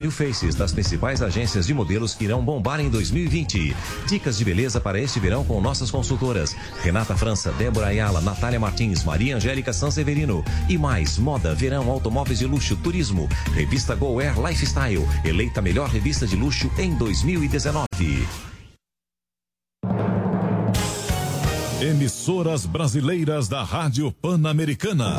Mil faces das principais agências de modelos irão bombar em 2020. Dicas de beleza para este verão com nossas consultoras. Renata França, Débora Ayala, Natália Martins, Maria Angélica Sanseverino. E mais, moda, verão, automóveis de luxo, turismo. Revista Go Air Lifestyle, eleita melhor revista de luxo em 2019. Emissoras brasileiras da Rádio Pan-Americana.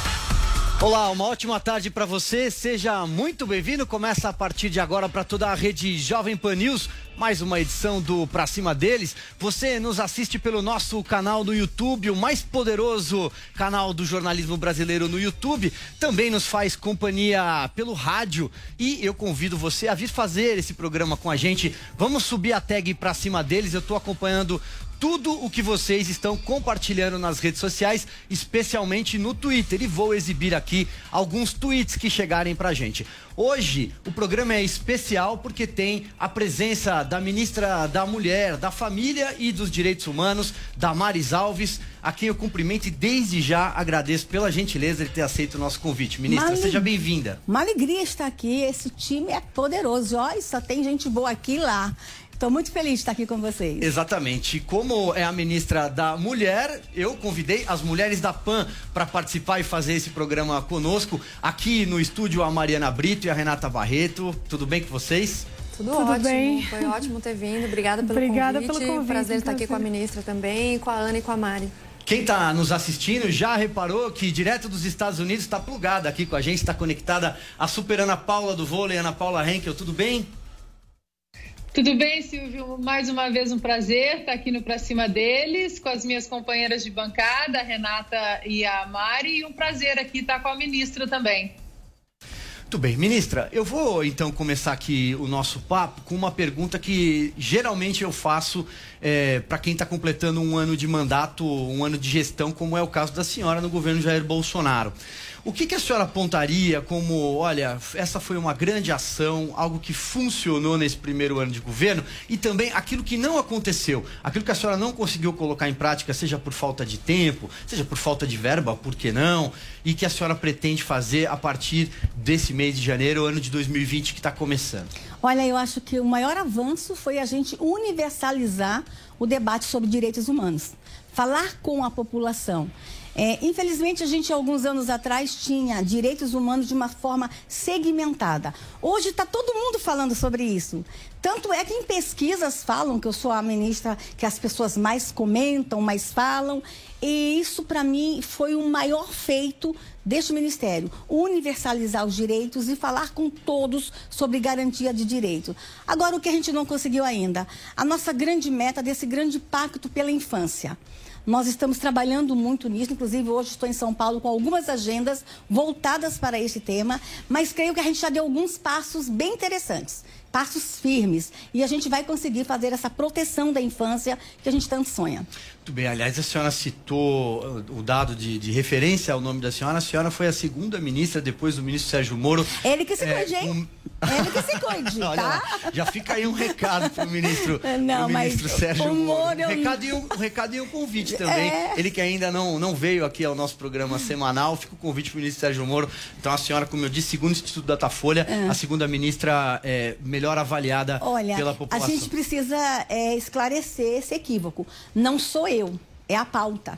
Olá, uma ótima tarde para você. Seja muito bem-vindo. Começa a partir de agora para toda a rede Jovem Pan News, mais uma edição do Pra Cima deles. Você nos assiste pelo nosso canal no YouTube, o mais poderoso canal do jornalismo brasileiro no YouTube. Também nos faz companhia pelo rádio e eu convido você a vir fazer esse programa com a gente. Vamos subir a tag Pra Cima deles. Eu estou acompanhando tudo o que vocês estão compartilhando nas redes sociais, especialmente no Twitter. E vou exibir aqui alguns tweets que chegarem pra gente. Hoje o programa é especial porque tem a presença da ministra da Mulher, da Família e dos Direitos Humanos, Damares Alves, a quem eu cumprimento e desde já agradeço pela gentileza de ter aceito o nosso convite. Ministra, seja bem-vinda. Uma alegria estar aqui. Esse time é poderoso. Olha, só tem gente boa aqui e lá. Estou muito feliz de estar aqui com vocês. Exatamente. Como é a ministra da Mulher, eu convidei as mulheres da PAN para participar e fazer esse programa conosco. Aqui no estúdio a Mariana Brito e a Renata Barreto. Tudo bem com vocês? Tudo, Tudo ótimo. Bem. Foi ótimo ter vindo. Obrigada pelo Obrigada convite. Pelo convite. Prazer estar aqui com a ministra também, com a Ana e com a Mari. Quem está nos assistindo já reparou que direto dos Estados Unidos está plugada aqui com a gente, está conectada a super Ana Paula do vôlei, Ana Paula Henkel. Tudo bem? Tudo bem, Silvio? Mais uma vez um prazer estar aqui no Pra Cima deles, com as minhas companheiras de bancada, a Renata e a Mari, e um prazer aqui estar com a ministra também. Muito bem, ministra, eu vou então começar aqui o nosso papo com uma pergunta que geralmente eu faço é, para quem está completando um ano de mandato, um ano de gestão, como é o caso da senhora no governo Jair Bolsonaro. O que, que, a senhora apontaria como, olha, essa foi uma grande ação, algo que funcionou nesse primeiro ano de governo e também aquilo que não aconteceu, aquilo que a senhora não conseguiu colocar em prática, seja por falta de tempo, seja por falta de verba, por que não, e que a senhora pretende fazer a partir desse mês de janeiro, ano de 2020 que está começando? Olha, eu acho que o maior avanço foi a gente universalizar o debate sobre direitos humanos, falar com a população. É, infelizmente, a gente, alguns anos atrás, tinha direitos humanos de uma forma segmentada. Hoje está todo mundo falando sobre isso. Tanto é que em pesquisas falam, que eu sou a ministra que as pessoas mais comentam, mais falam. E isso, para mim, foi o maior feito deste ministério: universalizar os direitos e falar com todos sobre garantia de direito. Agora, o que a gente não conseguiu ainda? A nossa grande meta desse grande pacto pela infância. Nós estamos trabalhando muito nisso, inclusive hoje estou em São Paulo com algumas agendas voltadas para esse tema, mas creio que a gente já deu alguns passos bem interessantes passos firmes e a gente vai conseguir fazer essa proteção da infância que a gente tanto sonha. Muito bem, aliás, a senhora citou uh, o dado de, de, referência ao nome da senhora. A senhora foi a segunda ministra depois do ministro Sérgio Moro. Ele que se é, cuide, hein? Um... Ele que se cuide, tá? já fica aí um recado pro ministro, não, pro ministro Sérgio Moro. Um recado, e um, um recado e um convite também. É... Ele que ainda não, não veio aqui ao nosso programa semanal, fica o convite pro ministro Sérgio Moro. Então a senhora, como eu disse, segundo o Instituto Datafolha, é. a segunda ministra é, melhor avaliada Olha, pela população. A gente precisa é, esclarecer esse equívoco. Não sou eu, é a pauta.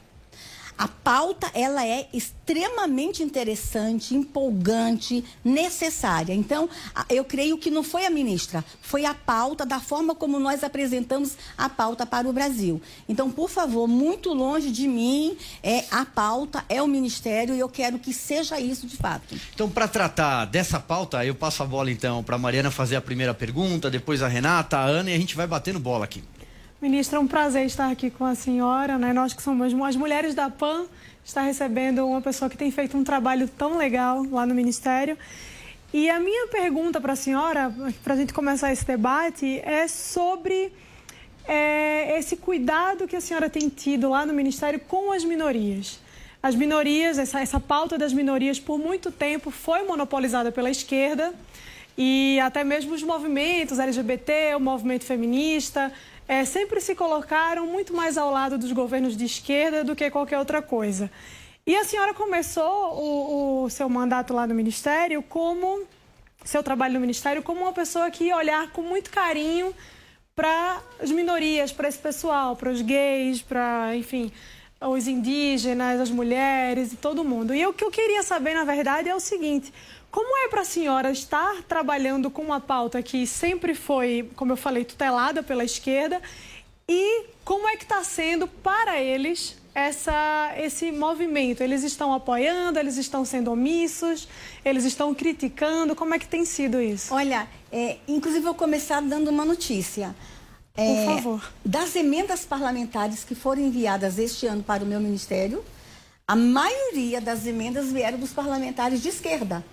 A pauta ela é extremamente interessante, empolgante, necessária. Então, eu creio que não foi a ministra, foi a pauta da forma como nós apresentamos a pauta para o Brasil. Então, por favor, muito longe de mim é a pauta, é o ministério e eu quero que seja isso de fato. Então, para tratar dessa pauta, eu passo a bola então para Mariana fazer a primeira pergunta, depois a Renata, a Ana e a gente vai batendo bola aqui. Ministra, é um prazer estar aqui com a senhora. Né? Nós que somos as mulheres da PAN, está recebendo uma pessoa que tem feito um trabalho tão legal lá no Ministério. E a minha pergunta para a senhora, para a gente começar esse debate, é sobre é, esse cuidado que a senhora tem tido lá no Ministério com as minorias. As minorias, essa, essa pauta das minorias, por muito tempo foi monopolizada pela esquerda e até mesmo os movimentos LGBT, o movimento feminista, é, sempre se colocaram muito mais ao lado dos governos de esquerda do que qualquer outra coisa. E a senhora começou o, o seu mandato lá no Ministério como seu trabalho no Ministério como uma pessoa que olhar com muito carinho para as minorias, para esse pessoal, para os gays, para, enfim, os indígenas, as mulheres e todo mundo. E o que eu queria saber, na verdade, é o seguinte: como é para a senhora estar trabalhando com uma pauta que sempre foi, como eu falei, tutelada pela esquerda e como é que está sendo para eles essa, esse movimento? Eles estão apoiando, eles estão sendo omissos, eles estão criticando? Como é que tem sido isso? Olha, é, inclusive vou começar dando uma notícia. É, Por favor. Das emendas parlamentares que foram enviadas este ano para o meu ministério, a maioria das emendas vieram dos parlamentares de esquerda.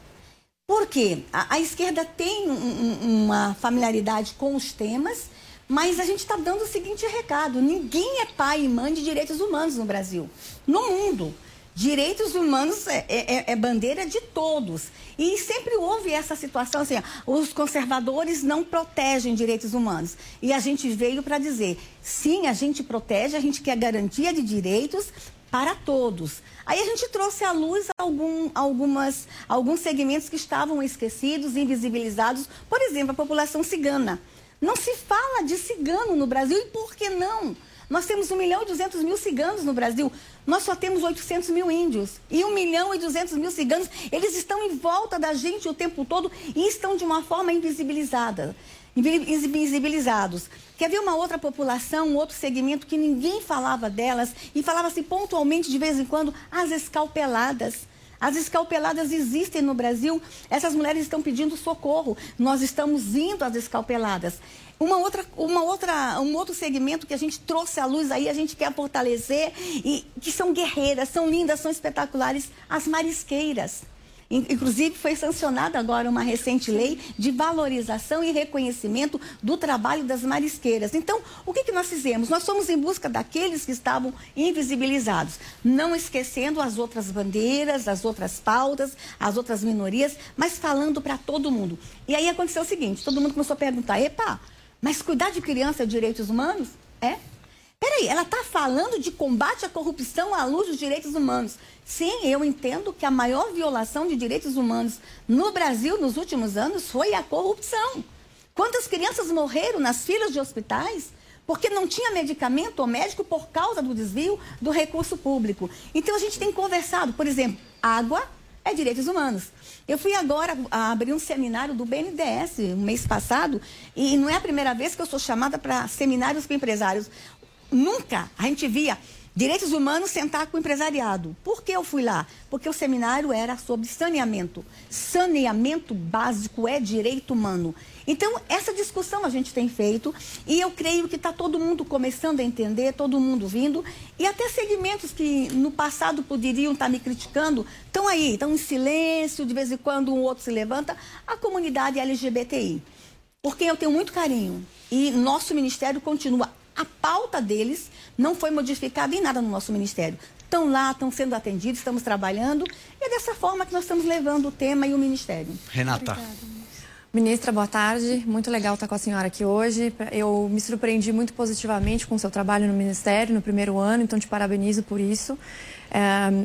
Por quê? A, a esquerda tem um, uma familiaridade com os temas, mas a gente está dando o seguinte recado: ninguém é pai e mãe de direitos humanos no Brasil, no mundo. Direitos humanos é, é, é, é bandeira de todos. E sempre houve essa situação assim: os conservadores não protegem direitos humanos. E a gente veio para dizer: sim, a gente protege, a gente quer garantia de direitos para todos. Aí a gente trouxe à luz algum, algumas, alguns segmentos que estavam esquecidos, invisibilizados. Por exemplo, a população cigana. Não se fala de cigano no Brasil e por que não? Nós temos 1 milhão e 200 mil ciganos no Brasil. Nós só temos 800 mil índios. E 1 milhão e 200 mil ciganos, eles estão em volta da gente o tempo todo e estão de uma forma invisibilizada invisibilizados. Quer ver uma outra população, um outro segmento que ninguém falava delas e falava-se pontualmente de vez em quando as escalpeladas. As escalpeladas existem no Brasil. Essas mulheres estão pedindo socorro. Nós estamos indo às escalpeladas. Uma outra, uma outra, um outro segmento que a gente trouxe à luz aí, a gente quer fortalecer e que são guerreiras, são lindas, são espetaculares, as marisqueiras. Inclusive, foi sancionada agora uma recente lei de valorização e reconhecimento do trabalho das marisqueiras. Então, o que, que nós fizemos? Nós fomos em busca daqueles que estavam invisibilizados, não esquecendo as outras bandeiras, as outras pautas, as outras minorias, mas falando para todo mundo. E aí aconteceu o seguinte: todo mundo começou a perguntar, epa, mas cuidar de criança é direitos humanos? É? Peraí, ela está falando de combate à corrupção à luz dos direitos humanos. Sim, eu entendo que a maior violação de direitos humanos no Brasil nos últimos anos foi a corrupção. Quantas crianças morreram nas filas de hospitais porque não tinha medicamento ou médico por causa do desvio do recurso público? Então a gente tem conversado, por exemplo, água é direitos humanos. Eu fui agora abrir um seminário do BNDES, um mês passado, e não é a primeira vez que eu sou chamada para seminários com empresários. Nunca a gente via direitos humanos sentar com o empresariado. Por que eu fui lá? Porque o seminário era sobre saneamento. Saneamento básico é direito humano. Então, essa discussão a gente tem feito e eu creio que está todo mundo começando a entender, todo mundo vindo, e até segmentos que no passado poderiam estar tá me criticando, estão aí, estão em silêncio, de vez em quando um outro se levanta, a comunidade LGBTI. Por quem eu tenho muito carinho. E nosso ministério continua a pauta deles não foi modificada em nada no nosso ministério. Estão lá, estão sendo atendidos, estamos trabalhando. E é dessa forma que nós estamos levando o tema e o ministério. Renata. Obrigada. Ministra, boa tarde. Muito legal estar com a senhora aqui hoje. Eu me surpreendi muito positivamente com o seu trabalho no Ministério no primeiro ano, então te parabenizo por isso. É,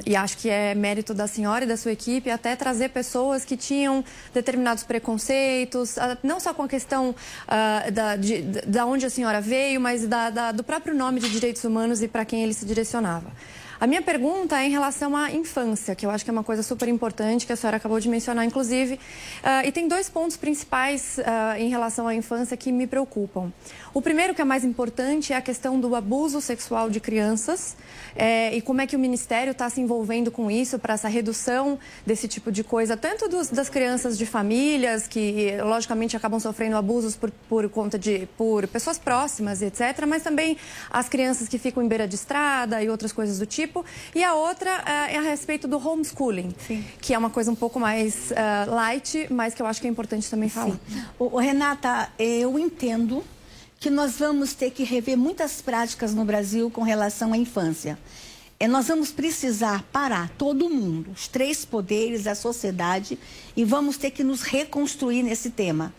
e acho que é mérito da senhora e da sua equipe até trazer pessoas que tinham determinados preconceitos, não só com a questão uh, da, de, da onde a senhora veio, mas da, da, do próprio nome de direitos humanos e para quem ele se direcionava. A minha pergunta é em relação à infância, que eu acho que é uma coisa super importante, que a senhora acabou de mencionar, inclusive. Uh, e tem dois pontos principais uh, em relação à infância que me preocupam. O primeiro, que é mais importante, é a questão do abuso sexual de crianças é, e como é que o Ministério está se envolvendo com isso para essa redução desse tipo de coisa, tanto dos, das crianças de famílias que, logicamente, acabam sofrendo abusos por, por conta de por pessoas próximas, etc., mas também as crianças que ficam em beira de estrada e outras coisas do tipo. E a outra é, é a respeito do homeschooling, Sim. que é uma coisa um pouco mais uh, light, mas que eu acho que é importante também falar. O, Renata, eu entendo que nós vamos ter que rever muitas práticas no Brasil com relação à infância. É, nós vamos precisar parar todo mundo, os três poderes, a sociedade, e vamos ter que nos reconstruir nesse tema.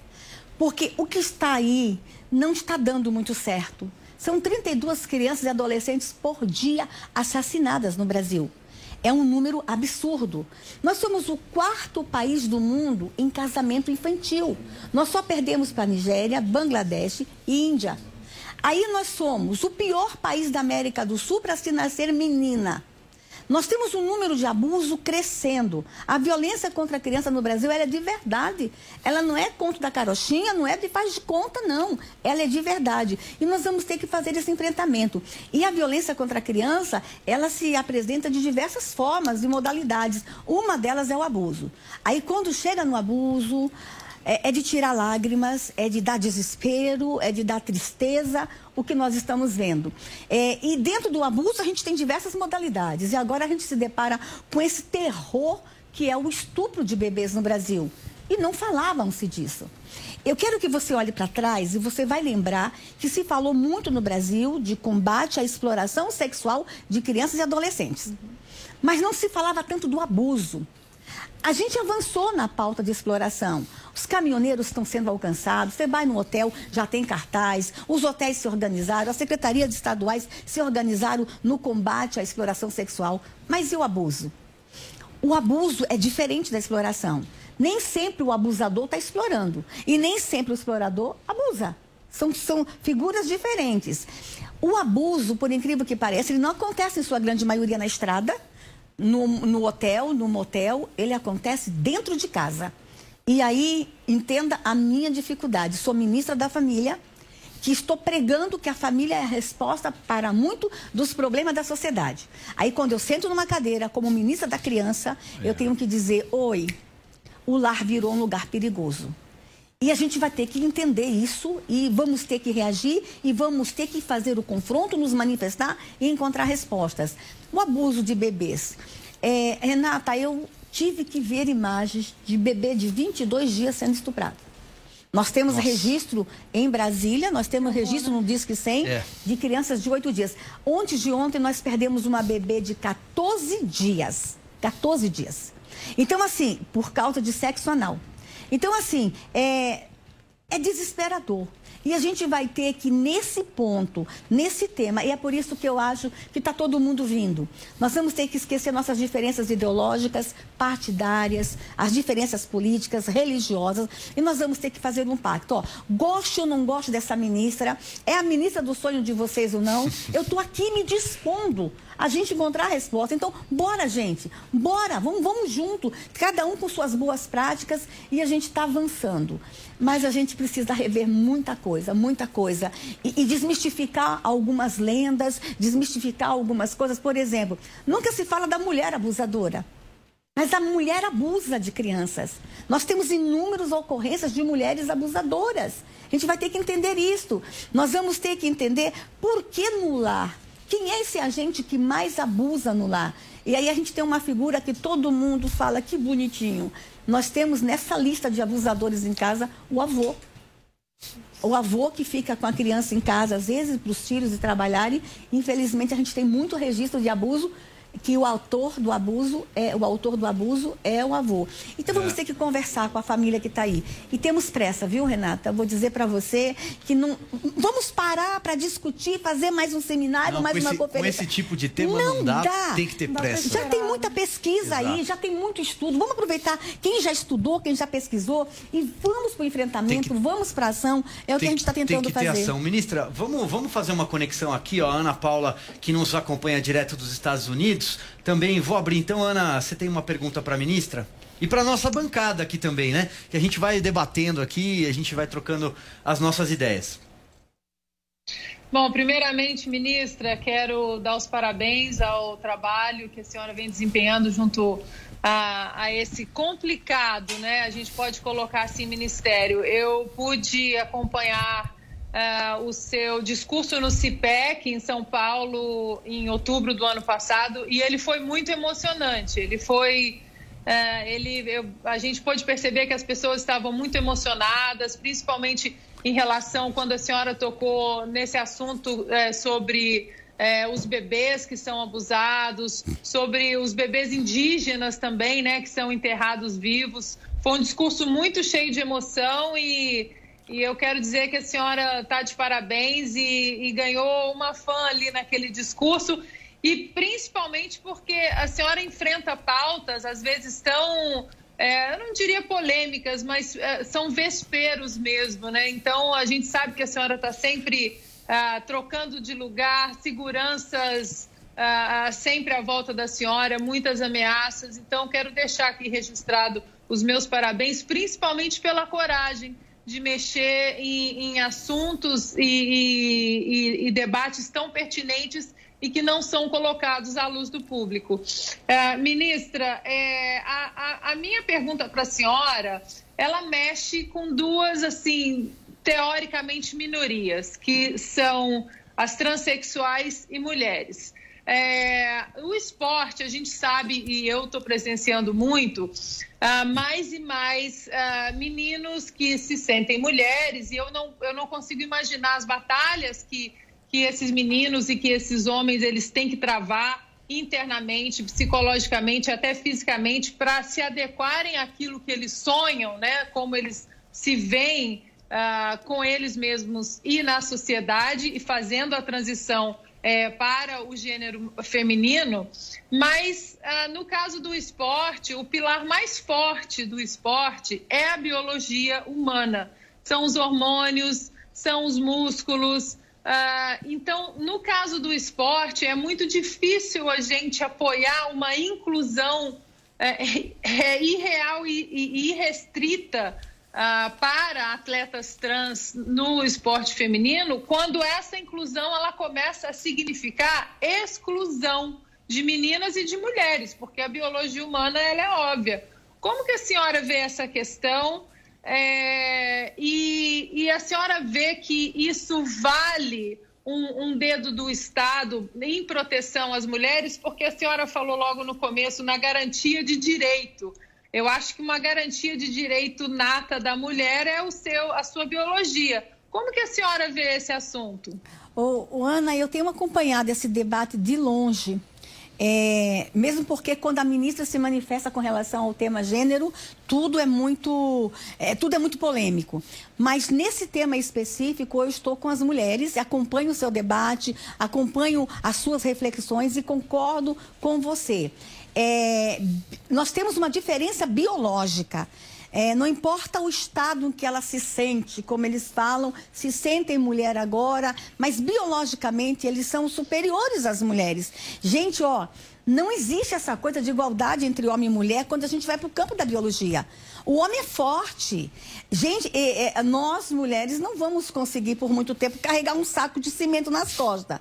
Porque o que está aí não está dando muito certo. São 32 crianças e adolescentes por dia assassinadas no Brasil. É um número absurdo. Nós somos o quarto país do mundo em casamento infantil. Nós só perdemos para Nigéria, Bangladesh e Índia. Aí nós somos o pior país da América do Sul para se nascer menina. Nós temos um número de abuso crescendo. A violência contra a criança no Brasil é de verdade. Ela não é conto da carochinha, não é de faz de conta, não. Ela é de verdade. E nós vamos ter que fazer esse enfrentamento. E a violência contra a criança, ela se apresenta de diversas formas e modalidades. Uma delas é o abuso. Aí quando chega no abuso, é, é, de tirar lágrimas, é de dar desespero, é de dar tristeza, o que nós estamos vendo. É, e dentro do abuso a gente tem diversas modalidades. E agora a gente se depara com esse terror que é o estupro de bebês no Brasil. E não falavam-se disso. Eu quero que você olhe para trás e você vai lembrar que se falou muito no Brasil de combate à exploração sexual de crianças e adolescentes. Mas não se falava tanto do abuso. A gente avançou na pauta de exploração. Os caminhoneiros estão sendo alcançados. Você vai no hotel, já tem cartaz. Os hotéis se organizaram, as secretarias estaduais se organizaram no combate à exploração sexual. Mas e o abuso? O abuso é diferente da exploração. Nem sempre o abusador está explorando. E nem sempre o explorador abusa. São, são figuras diferentes. O abuso, por incrível que pareça, ele não acontece em sua grande maioria na estrada no, no hotel, no motel, ele acontece dentro de casa. E aí, entenda a minha dificuldade. Sou ministra da família, que estou pregando que a família é a resposta para muito dos problemas da sociedade. Aí, quando eu sento numa cadeira como ministra da criança, é. eu tenho que dizer: oi, o lar virou um lugar perigoso. E a gente vai ter que entender isso e vamos ter que reagir e vamos ter que fazer o confronto, nos manifestar e encontrar respostas. O abuso de bebês. É, Renata, eu tive que ver imagens de bebê de 22 dias sendo estuprado. Nós temos Nossa. registro em Brasília, nós temos registro no Disque 100 é. de crianças de 8 dias. Ontem de ontem nós perdemos uma bebê de 14 dias. 14 dias. Então, assim, por causa de sexo anal. Então, assim, é, é desesperador. E a gente vai ter que, nesse ponto, nesse tema, e é por isso que eu acho que está todo mundo vindo, nós vamos ter que esquecer nossas diferenças ideológicas, partidárias, as diferenças políticas, religiosas, e nós vamos ter que fazer um pacto. Ó, goste ou não goste dessa ministra, é a ministra do sonho de vocês ou não, eu estou aqui me dispondo a gente encontrar a resposta. Então, bora, gente, bora, vamos, vamos junto, cada um com suas boas práticas e a gente está avançando. Mas a gente precisa rever muita coisa, muita coisa. E, e, desmistificar algumas lendas, desmistificar algumas coisas. Por exemplo, nunca se fala da mulher abusadora. Mas a mulher abusa de crianças. Nós temos inúmeras ocorrências de mulheres abusadoras. A gente vai ter que entender isso. Nós vamos ter que entender por que no lar quem é esse agente que mais abusa no lar? E aí a gente tem uma figura que todo mundo fala que bonitinho. Nós temos nessa lista de abusadores em casa o avô. O avô que fica com a criança em casa, às vezes para os filhos trabalharem. Infelizmente, a gente tem muito registro de abuso que o autor do abuso é o autor do abuso é o avô. Então vamos é. ter que conversar com a família que está aí. E temos pressa, viu, Renata? vou dizer para você que não vamos parar para discutir, fazer mais um seminário, não, mais uma esse, conferência. Com esse tipo de tema não, não dá, dá, tem que ter pressa. Já tem muita pesquisa Exato. aí, já tem muito estudo. Vamos aproveitar quem já estudou, quem já pesquisou e vamos para o enfrentamento, que, vamos para ação. É o que a gente está tentando tem que fazer. Ter ação. Ministra, vamos, vamos fazer uma conexão aqui, ó, Ana Paula, que nos acompanha direto dos Estados Unidos. Também vou abrir. Então, Ana, você tem uma pergunta para a ministra? E para nossa bancada aqui também, né? Que a gente vai debatendo aqui, a gente vai trocando as nossas ideias. Bom, primeiramente, ministra, quero dar os parabéns ao trabalho que a senhora vem desempenhando junto a, a, esse complicado, né? A gente pode colocar assim, ministério. Eu pude acompanhar uh, o seu discurso no CIPEC em São Paulo em outubro do ano passado e ele foi muito emocionante. Ele foi Uh, ele, eu, a gente pôde perceber que as pessoas estavam muito emocionadas, principalmente em relação quando a senhora tocou nesse assunto é, sobre é, os bebês que são abusados, sobre os bebês indígenas também, né, que são enterrados vivos. Foi um discurso muito cheio de emoção e e eu quero dizer que a senhora está de parabéns e, e, ganhou uma fã ali naquele discurso. E principalmente porque a senhora enfrenta pautas, às vezes tão, é, eu não diria polêmicas, mas é, são vesperos mesmo, né? Então a gente sabe que a senhora está sempre ah, trocando de lugar, seguranças ah, sempre à volta da senhora, muitas ameaças. Então quero deixar aqui registrado os meus parabéns, principalmente pela coragem de mexer em, em assuntos e, e, e, debates tão pertinentes e que não são colocados à luz do público. É, ministra, é, a, a, a, minha pergunta para a senhora, ela mexe com duas, assim, teoricamente minorias, que são as transexuais e mulheres. É, o esporte, a gente sabe, e eu estou presenciando muito, uh, mais e mais uh, meninos que se sentem mulheres, e eu não, eu não consigo imaginar as batalhas que, que esses meninos e que esses homens eles têm que travar internamente, psicologicamente, até fisicamente, para se adequarem àquilo que eles sonham, né? como eles se veem uh, com eles mesmos e na sociedade, e fazendo a transição é, para o gênero feminino, mas ah, no caso do esporte, o pilar mais forte do esporte é a biologia humana. São os hormônios, são os músculos. Ah, então, no caso do esporte, é muito difícil a gente apoiar uma inclusão é, é irreal e, e irrestrita uh, para atletas trans no esporte feminino, quando essa inclusão ela começa a significar exclusão de meninas e de mulheres, porque a biologia humana ela é óbvia. Como que a senhora vê essa questão? É, e, e, a senhora vê que isso vale um, um, dedo do Estado em proteção às mulheres, porque a senhora falou logo no começo na garantia de direito. Eu acho que uma garantia de direito nata da mulher é o seu, a sua biologia. Como que a senhora vê esse assunto? Ô, Ana, eu tenho acompanhado esse debate de longe. É, mesmo porque quando a ministra se manifesta com relação ao tema gênero, tudo é muito, é, tudo é muito polêmico. Mas nesse tema específico, eu estou com as mulheres, acompanho o seu debate, acompanho as suas reflexões e concordo com você é, nós temos uma diferença biológica. É, não importa o estado em que ela se sente, como eles falam, se sentem mulher agora, mas biologicamente eles são superiores às mulheres. Gente, ó, não existe essa coisa de igualdade entre homem e mulher quando a gente vai para o campo da biologia. O homem é forte. Gente, é, é, nós mulheres não vamos conseguir por muito tempo carregar um saco de cimento nas costas.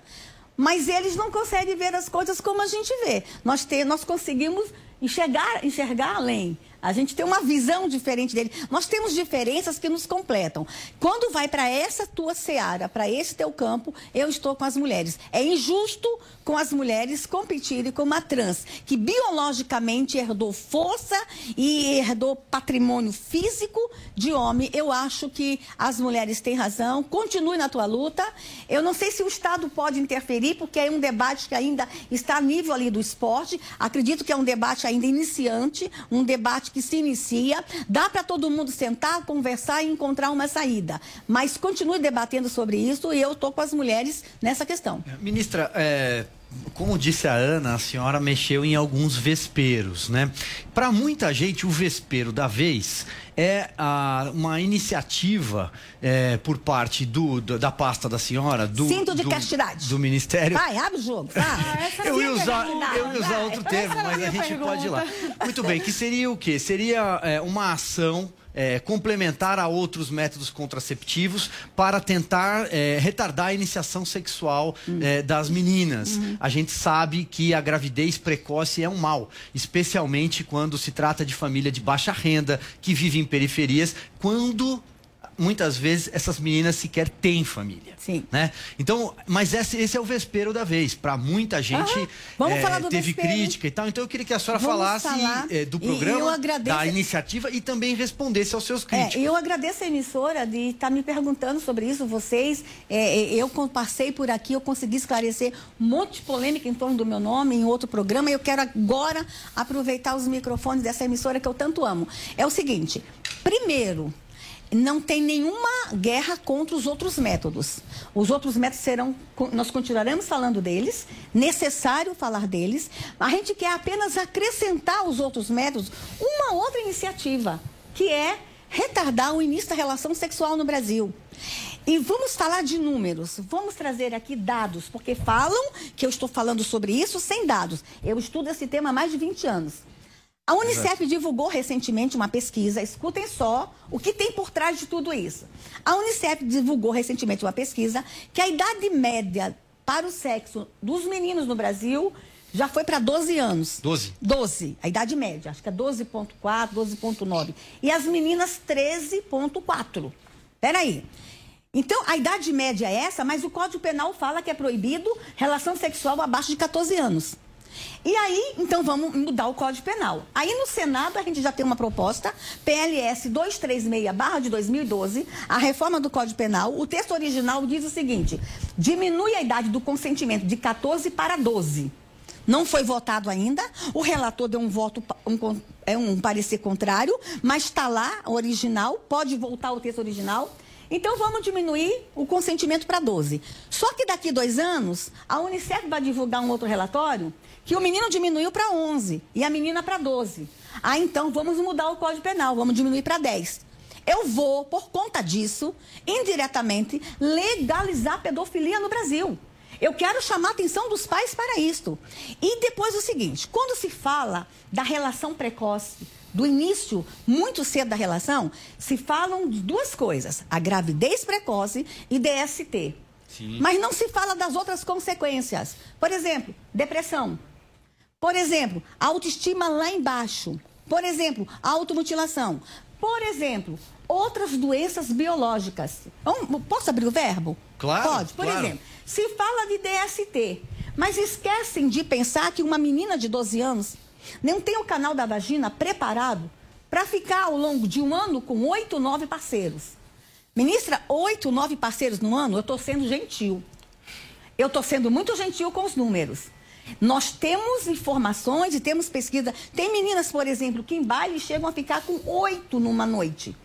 Mas eles não conseguem ver as coisas como a gente vê. Nós, nós conseguimos enxergar, enxergar além. A gente tem uma visão diferente dele. Nós temos diferenças que nos completam. Quando vai para essa tua seara, para esse teu campo, eu estou com as mulheres. É injusto com as mulheres competirem com uma trans que biologicamente herdou força e herdou patrimônio físico de homem. Eu acho que as mulheres têm razão. Continue na tua luta. Eu não sei se o Estado pode interferir, porque é um debate que ainda está a nível ali do esporte. Acredito que é um debate ainda iniciante, um debate que se inicia. Dá para todo mundo sentar, conversar e encontrar uma saída. Mas continue debatendo sobre isso e eu estou com as mulheres nessa questão. Ministra, é, como disse a Ana, a senhora mexeu em alguns vesperos, né? Para muita gente, o vespeiro da vez é a, uma iniciativa é, por parte do, do, da pasta da senhora, do, Cinto de do, castidade. do Ministério. Vai, abre o jogo. Vai. Ah, eu ia minha usar, pergunta. eu ia usar outro termo, mas a gente pode ir lá. Muito bem, que seria o quê? Seria é, uma ação é, complementar a outros métodos contraceptivos para tentar é, retardar a iniciação sexual é, das meninas. A gente sabe que a gravidez precoce é um mal, especialmente quando se trata de família de baixa renda, que vive em periferias, quando muitas vezes essas meninas sequer têm família. Sim. Né? Então, mas esse, esse é o vespeiro da vez. Para muita gente Aham. Vamos é, falar do teve vespeiro. crítica e tal. Então eu queria que a senhora Vamos falasse é, do programa, agradeço- da iniciativa e também respondesse aos seus É, críticos. eu agradeço a emissora de estar me perguntando sobre isso. Vocês, é, é, eu passei por aqui, eu consegui esclarecer um monte de polêmica em torno do meu nome em outro programa. E eu quero agora aproveitar os microfones dessa emissora que eu tanto amo. É o seguinte: primeiro, não tem nenhuma guerra contra os outros métodos. Os outros métodos serão, nós continuaremos falando deles, necessário falar deles. A gente quer apenas acrescentar aos outros métodos uma outra iniciativa, que é retardar o início da relação sexual no Brasil. E vamos falar de números, vamos trazer aqui dados, porque falam que eu estou falando sobre isso sem dados. Eu estudo esse tema há mais de 20 anos. A Unicef divulgou recentemente uma pesquisa, escutem só o que tem por trás de tudo isso. A Unicef divulgou recentemente uma pesquisa que a idade média para o sexo dos meninos no Brasil já foi para 12 anos. 12? 12, a idade média, acho que é 12,4, 12,9. E as meninas 13,4. Peraí. Então, a idade média é essa, mas o Código Penal fala que é proibido relação sexual abaixo de 14 anos. E aí, então vamos mudar o Código Penal. Aí no Senado a gente já tem uma proposta, PLS 236 de 2012, a reforma do Código Penal. O texto original diz o seguinte: diminui a idade do consentimento de 14 para 12. Não foi votado ainda. O relator deu um voto, um, é um parecer contrário, mas está lá, original, pode voltar o texto original. Então vamos diminuir o consentimento para 12. Só que daqui dois anos, a Unicef vai divulgar um outro relatório que o menino diminuiu para 11 e a menina para 12. Ah, então vamos mudar o Código Penal, vamos diminuir para 10. Eu vou, por conta disso, indiretamente, legalizar a pedofilia no Brasil. Eu quero chamar a atenção dos pais para isto. E depois o seguinte: quando se fala da relação precoce, do início muito cedo da relação, se falam de duas coisas: a gravidez precoce e DST. Mas não se fala das outras consequências. Por exemplo, depressão. Por exemplo, autoestima lá embaixo. Por exemplo, automutilação. Por exemplo, outras doenças biológicas. Posso abrir o verbo? Claro, Pode. Por claro. exemplo, se fala de DST, mas esquecem de pensar que uma menina de 12 anos não tem o canal da vagina preparado para ficar ao longo de um ano com oito, nove parceiros. Ministra, oito, nove parceiros no ano, eu estou sendo gentil. Eu estou sendo muito gentil com os números. Nós temos informações e temos pesquisa. Tem meninas, por exemplo, que em baile chegam a ficar com oito numa noite.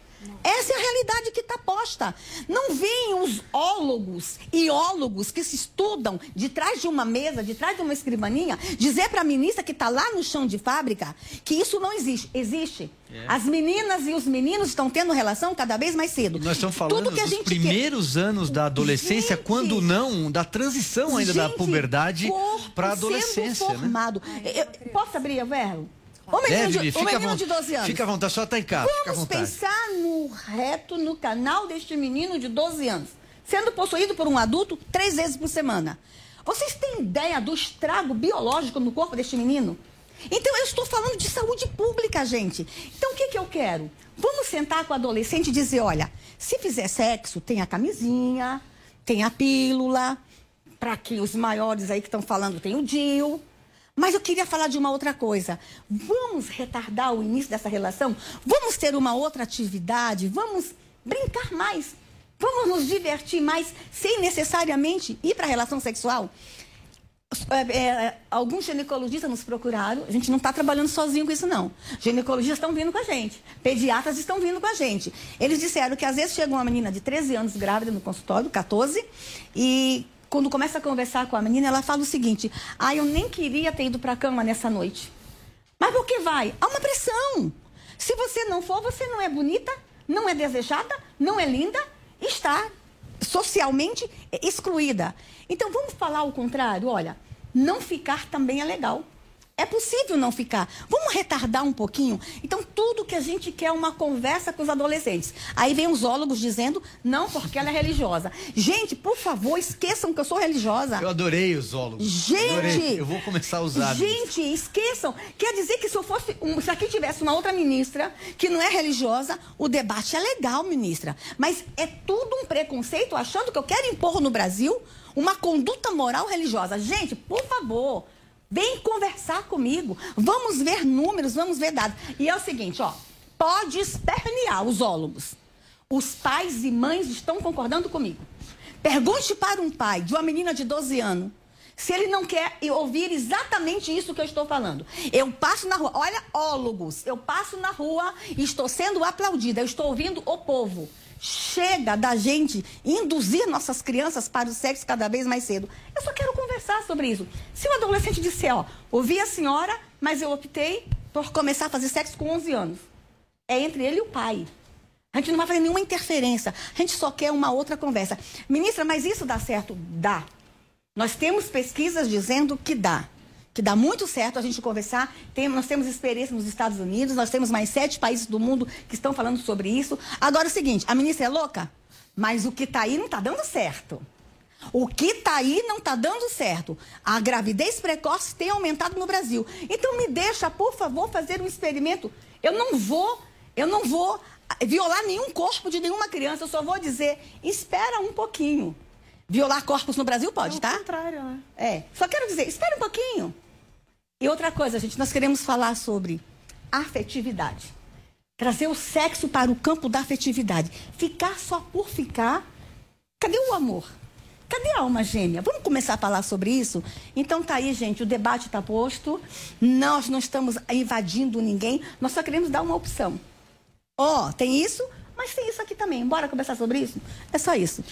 Essa é a realidade que está posta. Não veem os ólogos e ólogos que se estudam de trás de uma mesa, de trás de uma escrivaninha, dizer para a ministra que está lá no chão de fábrica que isso não existe. Existe. As meninas e os meninos estão tendo relação cada vez mais cedo. Nós estamos falando Tudo que a dos gente quer- primeiros anos da adolescência, Gente! quando não, da transição ainda da Gente, puberdade corpo para a sendo adolescência, né? formado. Eu- posso abrir o O menino, Deve, de, à menino de 12 anos. fica à vontade, só está em casa, Vamos pensar no reto, no canal deste menino de 12 anos, sendo possuído por um adulto três vezes por semana. Vocês têm ideia do estrago biológico no corpo deste menino? Então eu estou falando de saúde pública, gente. Então o que, que eu quero? Vamos sentar com o adolescente e dizer: olha, se fizer sexo, tem a camisinha, tem a pílula. Para que os maiores aí que estão falando, tem o DIL. Mas eu queria falar de uma outra coisa. Vamos retardar o início dessa relação? Vamos ter uma outra atividade? Vamos brincar mais? Vamos nos divertir mais sem necessariamente ir para a relação sexual? É, é, alguns ginecologistas nos procuraram, a gente não está trabalhando sozinho com isso, não. Ginecologistas estão vindo com a gente, pediatras estão vindo com a gente. Eles disseram que às vezes chega uma menina de 13 anos grávida no consultório, 14, e quando começa a conversar com a menina, ela fala o seguinte: Ah, eu nem queria ter ido para a cama nessa noite. Mas por que vai? Há uma pressão. Se você não for, você não é bonita, não é desejada, não é linda, está socialmente excluída. Então vamos falar o contrário, olha, não ficar também é legal. É possível não ficar. Vamos retardar um pouquinho? Então, tudo que a gente quer é uma conversa com os adolescentes. Aí vem os zoólogos dizendo, não, porque ela é religiosa. Gente, por favor, esqueçam que eu sou religiosa. Eu adorei os zoólogos. Gente! Adorei. Eu vou começar a usar. Gente, esqueçam. Quer dizer que se eu fosse. Um, se aqui tivesse uma outra ministra que não é religiosa, o debate é legal, ministra. Mas é tudo um preconceito achando que eu quero impor no Brasil uma conduta moral religiosa. Gente, por favor. Vem conversar comigo. Vamos ver números, vamos ver dados. E é o seguinte, ó. Pode espernear os ólogos. Os pais e mães estão concordando comigo. Pergunte para um pai de uma menina de 12 anos se ele não quer ouvir exatamente isso que eu estou falando. Eu passo na rua, olha, ólogos, eu passo na rua e estou sendo aplaudida, eu estou ouvindo o povo. Chega da gente induzir nossas crianças para o sexo cada vez mais cedo. Eu só quero conversar sobre isso. Se o adolescente disser, ó, ouvi a senhora, mas eu optei por começar a fazer sexo com 11 anos. É entre ele e o pai. A gente não vai fazer nenhuma interferência. A gente só quer uma outra conversa. Ministra, mas isso dá certo? Dá. Nós temos pesquisas dizendo que dá que dá muito certo a gente conversar. Tem, nós temos experiência nos Estados Unidos, nós temos mais sete países do mundo que estão falando sobre isso. Agora é o seguinte, a ministra é louca, mas o que está aí não está dando certo. O que está aí não está dando certo. A gravidez precoce tem aumentado no Brasil. Então me deixa, por favor, fazer um experimento. Eu não vou, eu não vou violar nenhum corpo de nenhuma criança. Eu só vou dizer, espera um pouquinho. Violar corpos no Brasil pode, é tá? contrário, né? É. Só quero dizer, espere um pouquinho. E outra coisa, gente, nós queremos falar sobre afetividade. Trazer o sexo para o campo da afetividade. Ficar só por ficar. Cadê o amor? Cadê a alma gêmea? Vamos começar a falar sobre isso? Então tá aí, gente, o debate está posto. Nós não estamos invadindo ninguém, nós só queremos dar uma opção. Ó, oh, tem isso, mas tem isso aqui também. Bora conversar sobre isso? É só isso.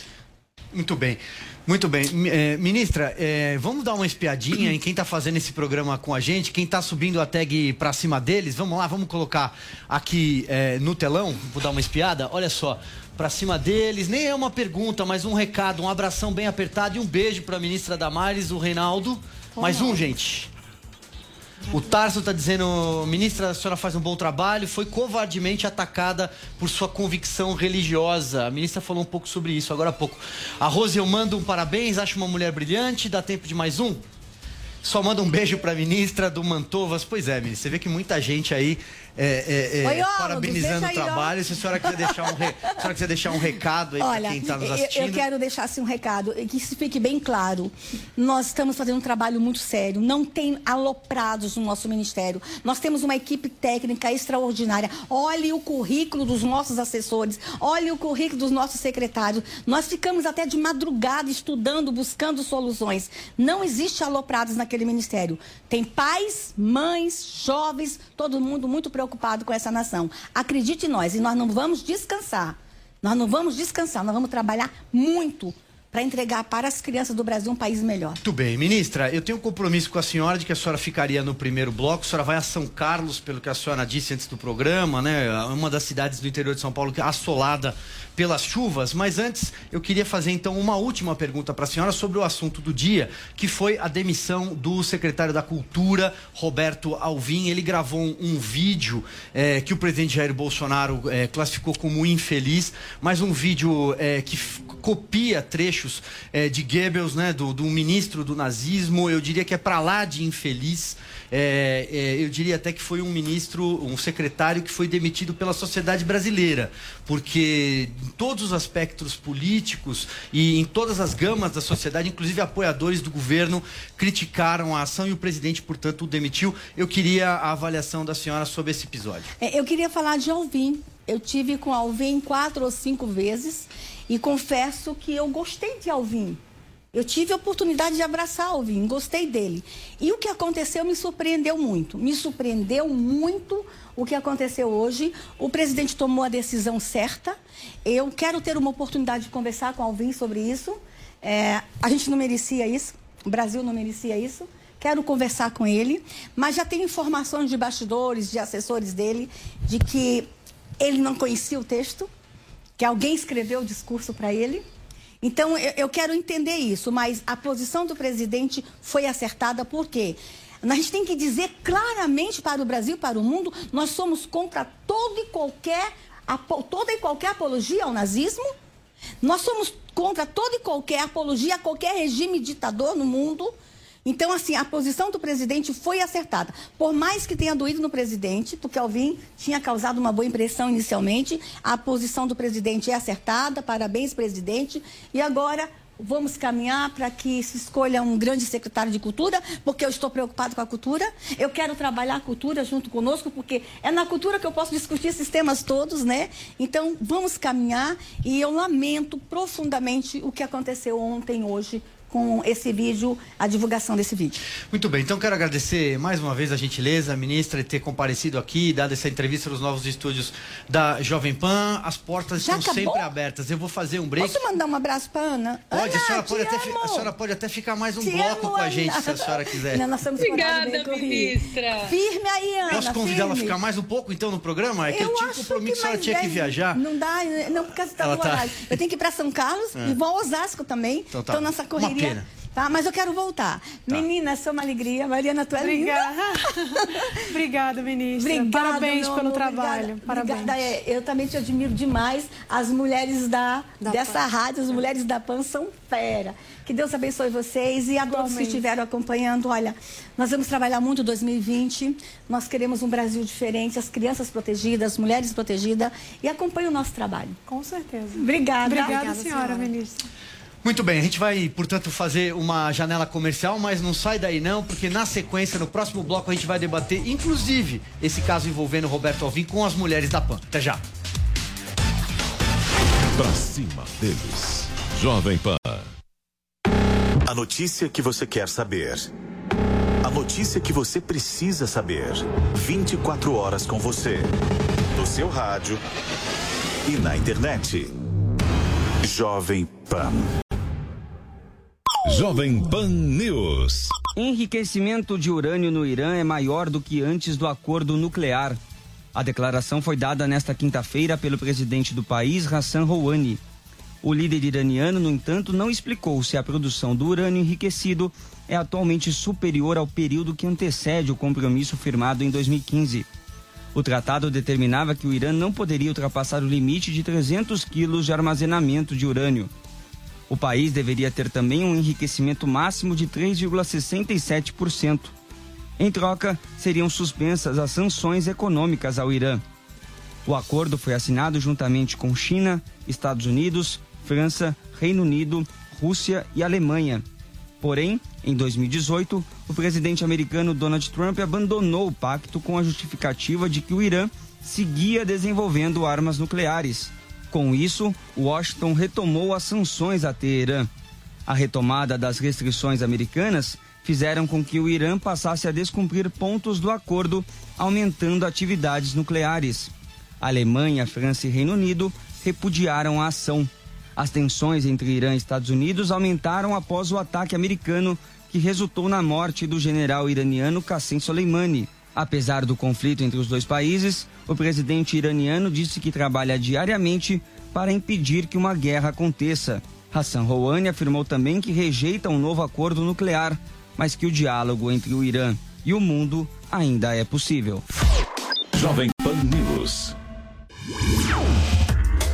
Muito bem. Muito bem. É, ministra, é, vamos dar uma espiadinha em quem está fazendo esse programa com a gente, quem está subindo a tag para cima deles. Vamos lá, vamos colocar aqui é, no telão, vou dar uma espiada. Olha só, para cima deles, nem é uma pergunta, mas um recado, um abração bem apertado e um beijo para a ministra Damares, o Reinaldo. Mais um, gente. O Tarso está dizendo, ministra, a senhora faz um bom trabalho, foi covardemente atacada por sua convicção religiosa. A ministra falou um pouco sobre isso agora há pouco. A Rose, eu mando um parabéns, acho uma mulher brilhante, dá tempo de mais um? Só manda um beijo para a ministra do Mantovas. Pois é, ministra, você vê que muita gente aí é, é, é, Oi, parabenizando o trabalho. Aí, se a senhora quiser deixar um, re... senhora quiser deixar um recado aí para quem está nos assistindo. Eu, eu quero deixar assim, um recado, que isso fique bem claro. Nós estamos fazendo um trabalho muito sério. Não tem aloprados no nosso ministério. Nós temos uma equipe técnica extraordinária. Olhe o currículo dos nossos assessores, olhe o currículo dos nossos secretários. Nós ficamos até de madrugada estudando, buscando soluções. Não existe aloprados naquele ministério. Tem pais, mães, jovens, todo mundo muito preocupado preocupado com essa nação. Acredite em nós, e nós não vamos descansar. Nós não vamos descansar, nós vamos trabalhar muito para entregar para as crianças do Brasil um país melhor. Muito bem, ministra, eu tenho um compromisso com a senhora de que a senhora ficaria no primeiro bloco. A senhora vai a São Carlos, pelo que a senhora disse antes do programa, né? Uma das cidades do interior de São Paulo que é assolada pelas chuvas. Mas antes, eu queria fazer então uma última pergunta para a senhora sobre o assunto do dia, que foi a demissão do secretário da Cultura, Roberto Alvim. Ele gravou um, vídeo é, que o presidente Jair Bolsonaro é, classificou como infeliz, mas um vídeo é, que copia trechos é, de Goebbels, né, do, do ministro do nazismo. Eu diria que é para lá de infeliz. É, é, eu diria até que foi um ministro, um secretário que foi demitido pela sociedade brasileira, porque em todos os aspectos políticos e em todas as gamas da sociedade, inclusive apoiadores do governo, criticaram a ação e o presidente, portanto, o demitiu. Eu queria a avaliação da senhora sobre esse episódio. É, eu queria falar de Alvin. Eu tive com Alvin quatro ou cinco vezes e confesso que eu gostei de Alvin. Eu tive a oportunidade de abraçar Alvin, gostei dele. E o que aconteceu me surpreendeu muito. Me surpreendeu muito o que aconteceu hoje. O presidente tomou a decisão certa. Eu quero ter uma oportunidade de conversar com Alvin sobre isso. É, a gente não merecia isso. O Brasil não merecia isso. Quero conversar com ele, mas já tenho informações de bastidores, de assessores dele, de que ele não conhecia o texto, que alguém escreveu o discurso para ele. Então, eu, eu, quero entender isso, mas a posição do presidente foi acertada por quê? A gente tem que dizer claramente para o Brasil, para o mundo, nós somos contra todo e qualquer, toda e qualquer apologia ao nazismo. Nós somos contra toda e qualquer apologia a qualquer regime ditador no mundo. Então, assim, a posição do presidente foi acertada. Por mais que tenha doído no presidente, porque Alvin tinha causado uma boa impressão inicialmente, a posição do presidente é acertada. Parabéns, presidente. E agora vamos caminhar para que se escolha um grande secretário de cultura, porque eu estou preocupado com a cultura. Eu quero trabalhar a cultura junto conosco, porque é na cultura que eu posso discutir esses temas todos, né? Então, vamos caminhar e eu lamento profundamente o que aconteceu ontem, hoje, com esse vídeo, a divulgação desse vídeo. Muito bem, então quero agradecer mais uma vez a gentileza, a ministra, de ter comparecido aqui, dado essa entrevista nos novos estúdios da Jovem Pan. As portas Já estão acabou? sempre abertas. Eu vou fazer um break. Posso mandar um abraço para Ana? Pode, Ana, a, senhora pode até, a senhora pode até ficar mais um te bloco amo, com a gente, Ana. se a senhora quiser. Não, nós estamos Obrigada, ministra. Firme aí, Ana. Posso convidá-la a ficar mais um pouco, então, no programa? É que eu, eu tinha compromisso que a senhora tinha que viajar. Não dá, não, por causa da tá... Eu tenho que ir para São Carlos é. e vou a Osasco também. Então tá. Estou nessa correria. Pena. Tá? Mas eu quero voltar. Tá. Menina, sou uma alegria. Mariana, tu é Obrigada. Obrigada, ministra. Obrigada, Parabéns pelo amor, trabalho. Obrigada. Parabéns. Obrigada. É, eu também te admiro demais. As mulheres da, da dessa PAN. rádio, as mulheres da PAN são fera. Que Deus abençoe vocês e a todos que estiveram acompanhando. Olha, nós vamos trabalhar muito 2020. Nós queremos um Brasil diferente, as crianças protegidas, as mulheres protegidas. E acompanhe o nosso trabalho. Com certeza. Obrigada. Obrigada, Obrigada senhora, senhora ministra. Muito bem, a gente vai, portanto, fazer uma janela comercial, mas não sai daí não, porque na sequência, no próximo bloco, a gente vai debater, inclusive, esse caso envolvendo Roberto Alvim com as mulheres da PAN. Até já. Pra cima deles. Jovem Pan. A notícia que você quer saber. A notícia que você precisa saber. 24 horas com você. No seu rádio e na internet. Jovem Pan. Jovem Pan News. Enriquecimento de urânio no Irã é maior do que antes do acordo nuclear. A declaração foi dada nesta quinta-feira pelo presidente do país, Hassan Rouhani. O líder iraniano, no entanto, não explicou se a produção do urânio enriquecido é atualmente superior ao período que antecede o compromisso firmado em 2015. O tratado determinava que o Irã não poderia ultrapassar o limite de 300 quilos de armazenamento de urânio. O país deveria ter também um enriquecimento máximo de 3,67%. Em troca, seriam suspensas as sanções econômicas ao Irã. O acordo foi assinado juntamente com China, Estados Unidos, França, Reino Unido, Rússia e Alemanha. Porém, em 2018, o presidente americano Donald Trump abandonou o pacto com a justificativa de que o Irã seguia desenvolvendo armas nucleares. Com isso, Washington retomou as sanções a Teherã. A retomada das restrições americanas fizeram com que o Irã passasse a descumprir pontos do acordo, aumentando atividades nucleares. Alemanha, França e Reino Unido repudiaram a ação. As tensões entre Irã e Estados Unidos aumentaram após o ataque americano que resultou na morte do general iraniano Qassem Soleimani. Apesar do conflito entre os dois países, o presidente iraniano disse que trabalha diariamente para impedir que uma guerra aconteça. Hassan Rouhani afirmou também que rejeita um novo acordo nuclear, mas que o diálogo entre o Irã e o mundo ainda é possível. Jovem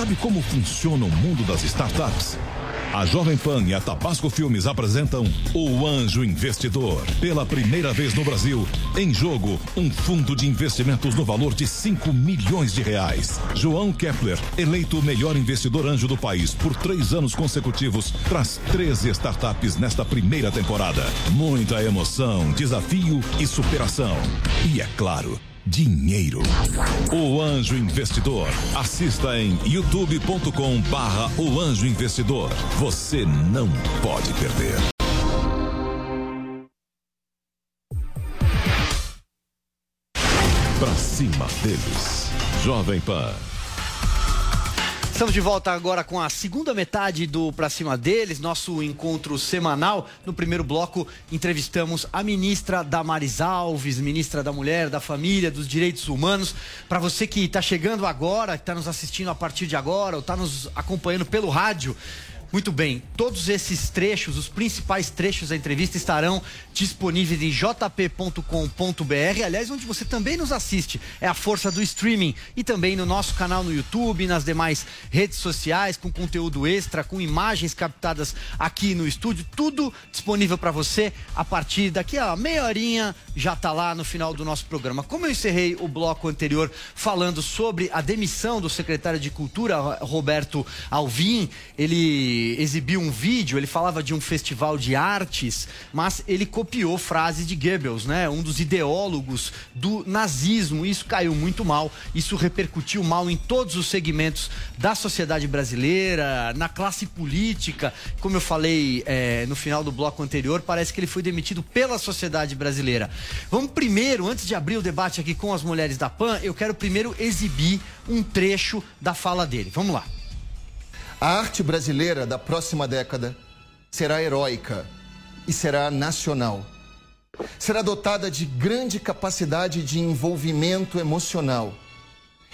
Sabe como funciona o mundo das startups? A Jovem Pan e a Tabasco Filmes apresentam O Anjo Investidor. Pela primeira vez no Brasil, em jogo, um fundo de investimentos no valor de 5 milhões de reais. João Kepler, eleito o melhor investidor anjo do país por três anos consecutivos, traz 13 startups nesta primeira temporada. Muita emoção, desafio e superação. E é claro, dinheiro. O Anjo Investidor. Assista em youtube.com barra O Anjo Investidor. Você não pode perder. Pra cima deles. Jovem Pan. Estamos de volta agora com a segunda metade do Pra Cima deles, nosso encontro semanal. No primeiro bloco, entrevistamos a ministra Damares Alves, ministra da Mulher, da Família, dos Direitos Humanos. Para você que está chegando agora, que está nos assistindo a partir de agora, ou está nos acompanhando pelo rádio, muito bem, todos esses trechos, os principais trechos da entrevista estarão disponíveis em jp.com.br, aliás, onde você também nos assiste. É a força do streaming e também no nosso canal no YouTube, nas demais redes sociais, com conteúdo extra, com imagens captadas aqui no estúdio, tudo disponível para você a partir daqui a meia horinha, já está lá no final do nosso programa. Como eu encerrei o bloco anterior falando sobre a demissão do secretário de Cultura, Roberto Alvim, ele exibiu um vídeo, ele falava de um festival de artes, mas ele copiou frases de Goebbels, né? Um dos ideólogos do nazismo. Isso caiu muito mal, isso repercutiu mal em todos os segmentos da sociedade brasileira, na classe política. Como eu falei é, no final do bloco anterior, parece que ele foi demitido pela sociedade brasileira. Vamos primeiro, antes de abrir o debate aqui com as mulheres da PAN, eu quero primeiro exibir um trecho da fala dele. Vamos lá. A arte brasileira da próxima década será heróica e será nacional. Será dotada de grande capacidade de envolvimento emocional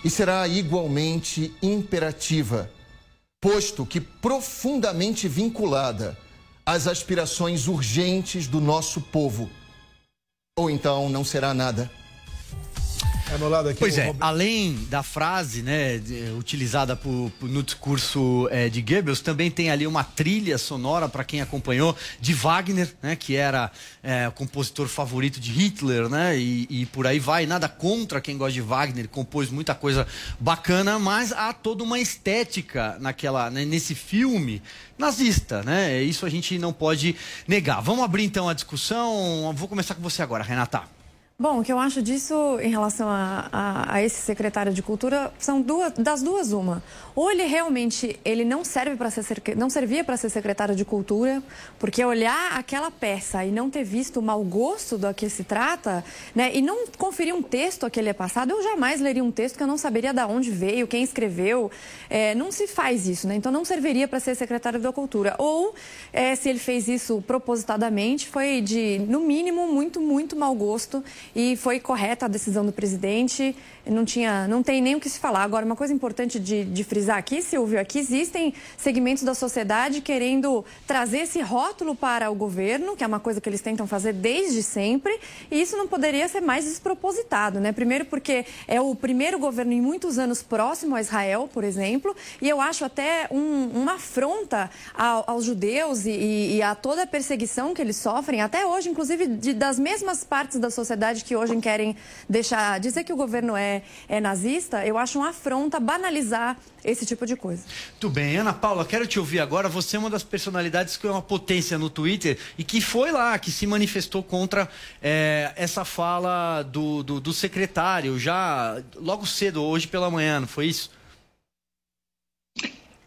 e será igualmente imperativa, posto que profundamente vinculada às aspirações urgentes do nosso povo. Ou então não será nada. Anulado aqui pois é, Robert... além da frase né, de, utilizada por, por, no discurso é, de Goebbels, também tem ali uma trilha sonora, para quem acompanhou, de Wagner, né, que era é, o compositor favorito de Hitler, né, e, e, por aí vai. Nada contra quem gosta de Wagner, compôs muita coisa bacana, mas há toda uma estética naquela, né, nesse filme nazista, né? Isso a gente não pode negar. Vamos abrir então a discussão. Vou começar com você agora, Renata. Bom, o que eu acho disso em relação a, a, a, esse secretário de cultura são duas, das duas uma. Ou ele realmente ele não serve para ser não servia para ser secretário de cultura, porque olhar aquela peça e não ter visto o mau gosto do que se trata, né, e não conferir um texto a que ele é passado, eu jamais leria um texto que eu não saberia de onde veio, quem escreveu. É, não se faz isso, né? Então não serviria para ser secretário da cultura. Ou é, se ele fez isso propositadamente, foi de no mínimo muito muito mau gosto e foi correta a decisão do presidente não tinha, não tem nem o que se falar. Agora, uma coisa importante de, de frisar aqui, Silvio, é que existem segmentos da sociedade querendo trazer esse rótulo para o governo, que é uma coisa que eles tentam fazer desde sempre, e isso não poderia ser mais despropositado, né? Primeiro porque é o primeiro governo em muitos anos próximo a Israel, por exemplo, e eu acho até um, uma afronta ao, aos judeus e, e, a toda a perseguição que eles sofrem, até hoje, inclusive de, das mesmas partes da sociedade que hoje querem deixar, dizer que o governo é é, nazista, eu acho uma afronta banalizar esse tipo de coisa. Tudo bem. Ana Paula, quero te ouvir agora. Você é uma das personalidades que é uma potência no Twitter e que foi lá, que se manifestou contra é, essa fala do, do, do secretário já logo cedo, hoje pela manhã, não foi isso?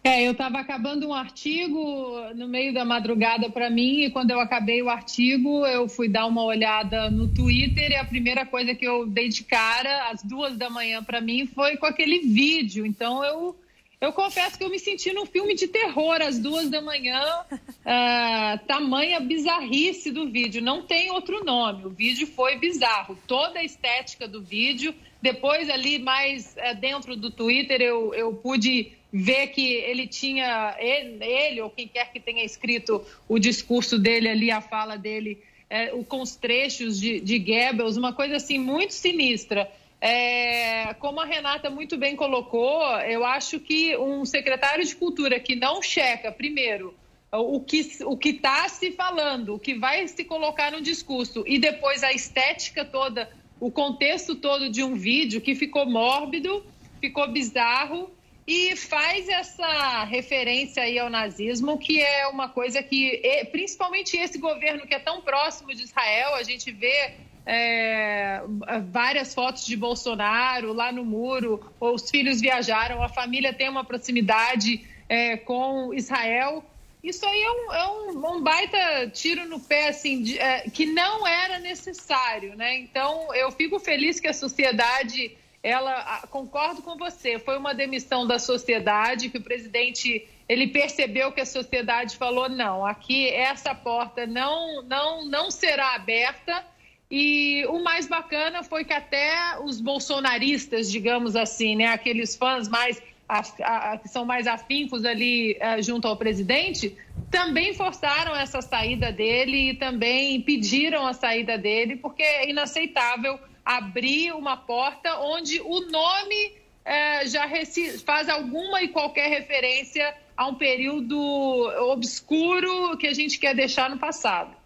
É, eu estava acabando um artigo no meio da madrugada para mim e quando eu acabei o artigo eu fui dar uma olhada no Twitter e a primeira coisa que eu dei de cara às duas da manhã para mim foi com aquele vídeo. Então eu Eu confesso que eu me senti num filme de terror às duas da manhã, uh, tamanha bizarrice do vídeo. Não tem outro nome. O vídeo foi bizarro. Toda a estética do vídeo. Depois, ali mais uh, dentro do Twitter, eu, eu pude ver que ele tinha, ele, ele, ou quem quer que tenha escrito o discurso dele ali, a fala dele, uh, com os trechos de, de Goebbels, uma coisa assim muito sinistra. É, como a Renata muito bem colocou, eu acho que um secretário de cultura que não checa, primeiro, o que o está se falando, o que vai se colocar no discurso e depois a estética toda, o contexto todo de um vídeo que ficou mórbido, ficou bizarro e faz essa referência aí ao nazismo, que é uma coisa que, principalmente esse governo que é tão próximo de Israel, a gente vê é, várias fotos de Bolsonaro lá no muro, os filhos viajaram, a família tem uma proximidade é, com Israel. Isso aí é um, é um, um baita tiro no pé, assim, de, é, que não era necessário, né? Então, eu fico feliz que a sociedade, ela, concordo com você, foi uma demissão da sociedade, que o presidente, ele percebeu que a sociedade falou, não, aqui essa porta não, não, não será aberta, e o mais bacana foi que até os bolsonaristas, digamos assim, né, aqueles fãs mais que são mais afincos ali uh, junto ao presidente, também forçaram essa saída dele e também pediram a saída dele, porque é inaceitável abrir uma porta onde o nome uh, já faz alguma e qualquer referência a um período obscuro que a gente quer deixar no passado.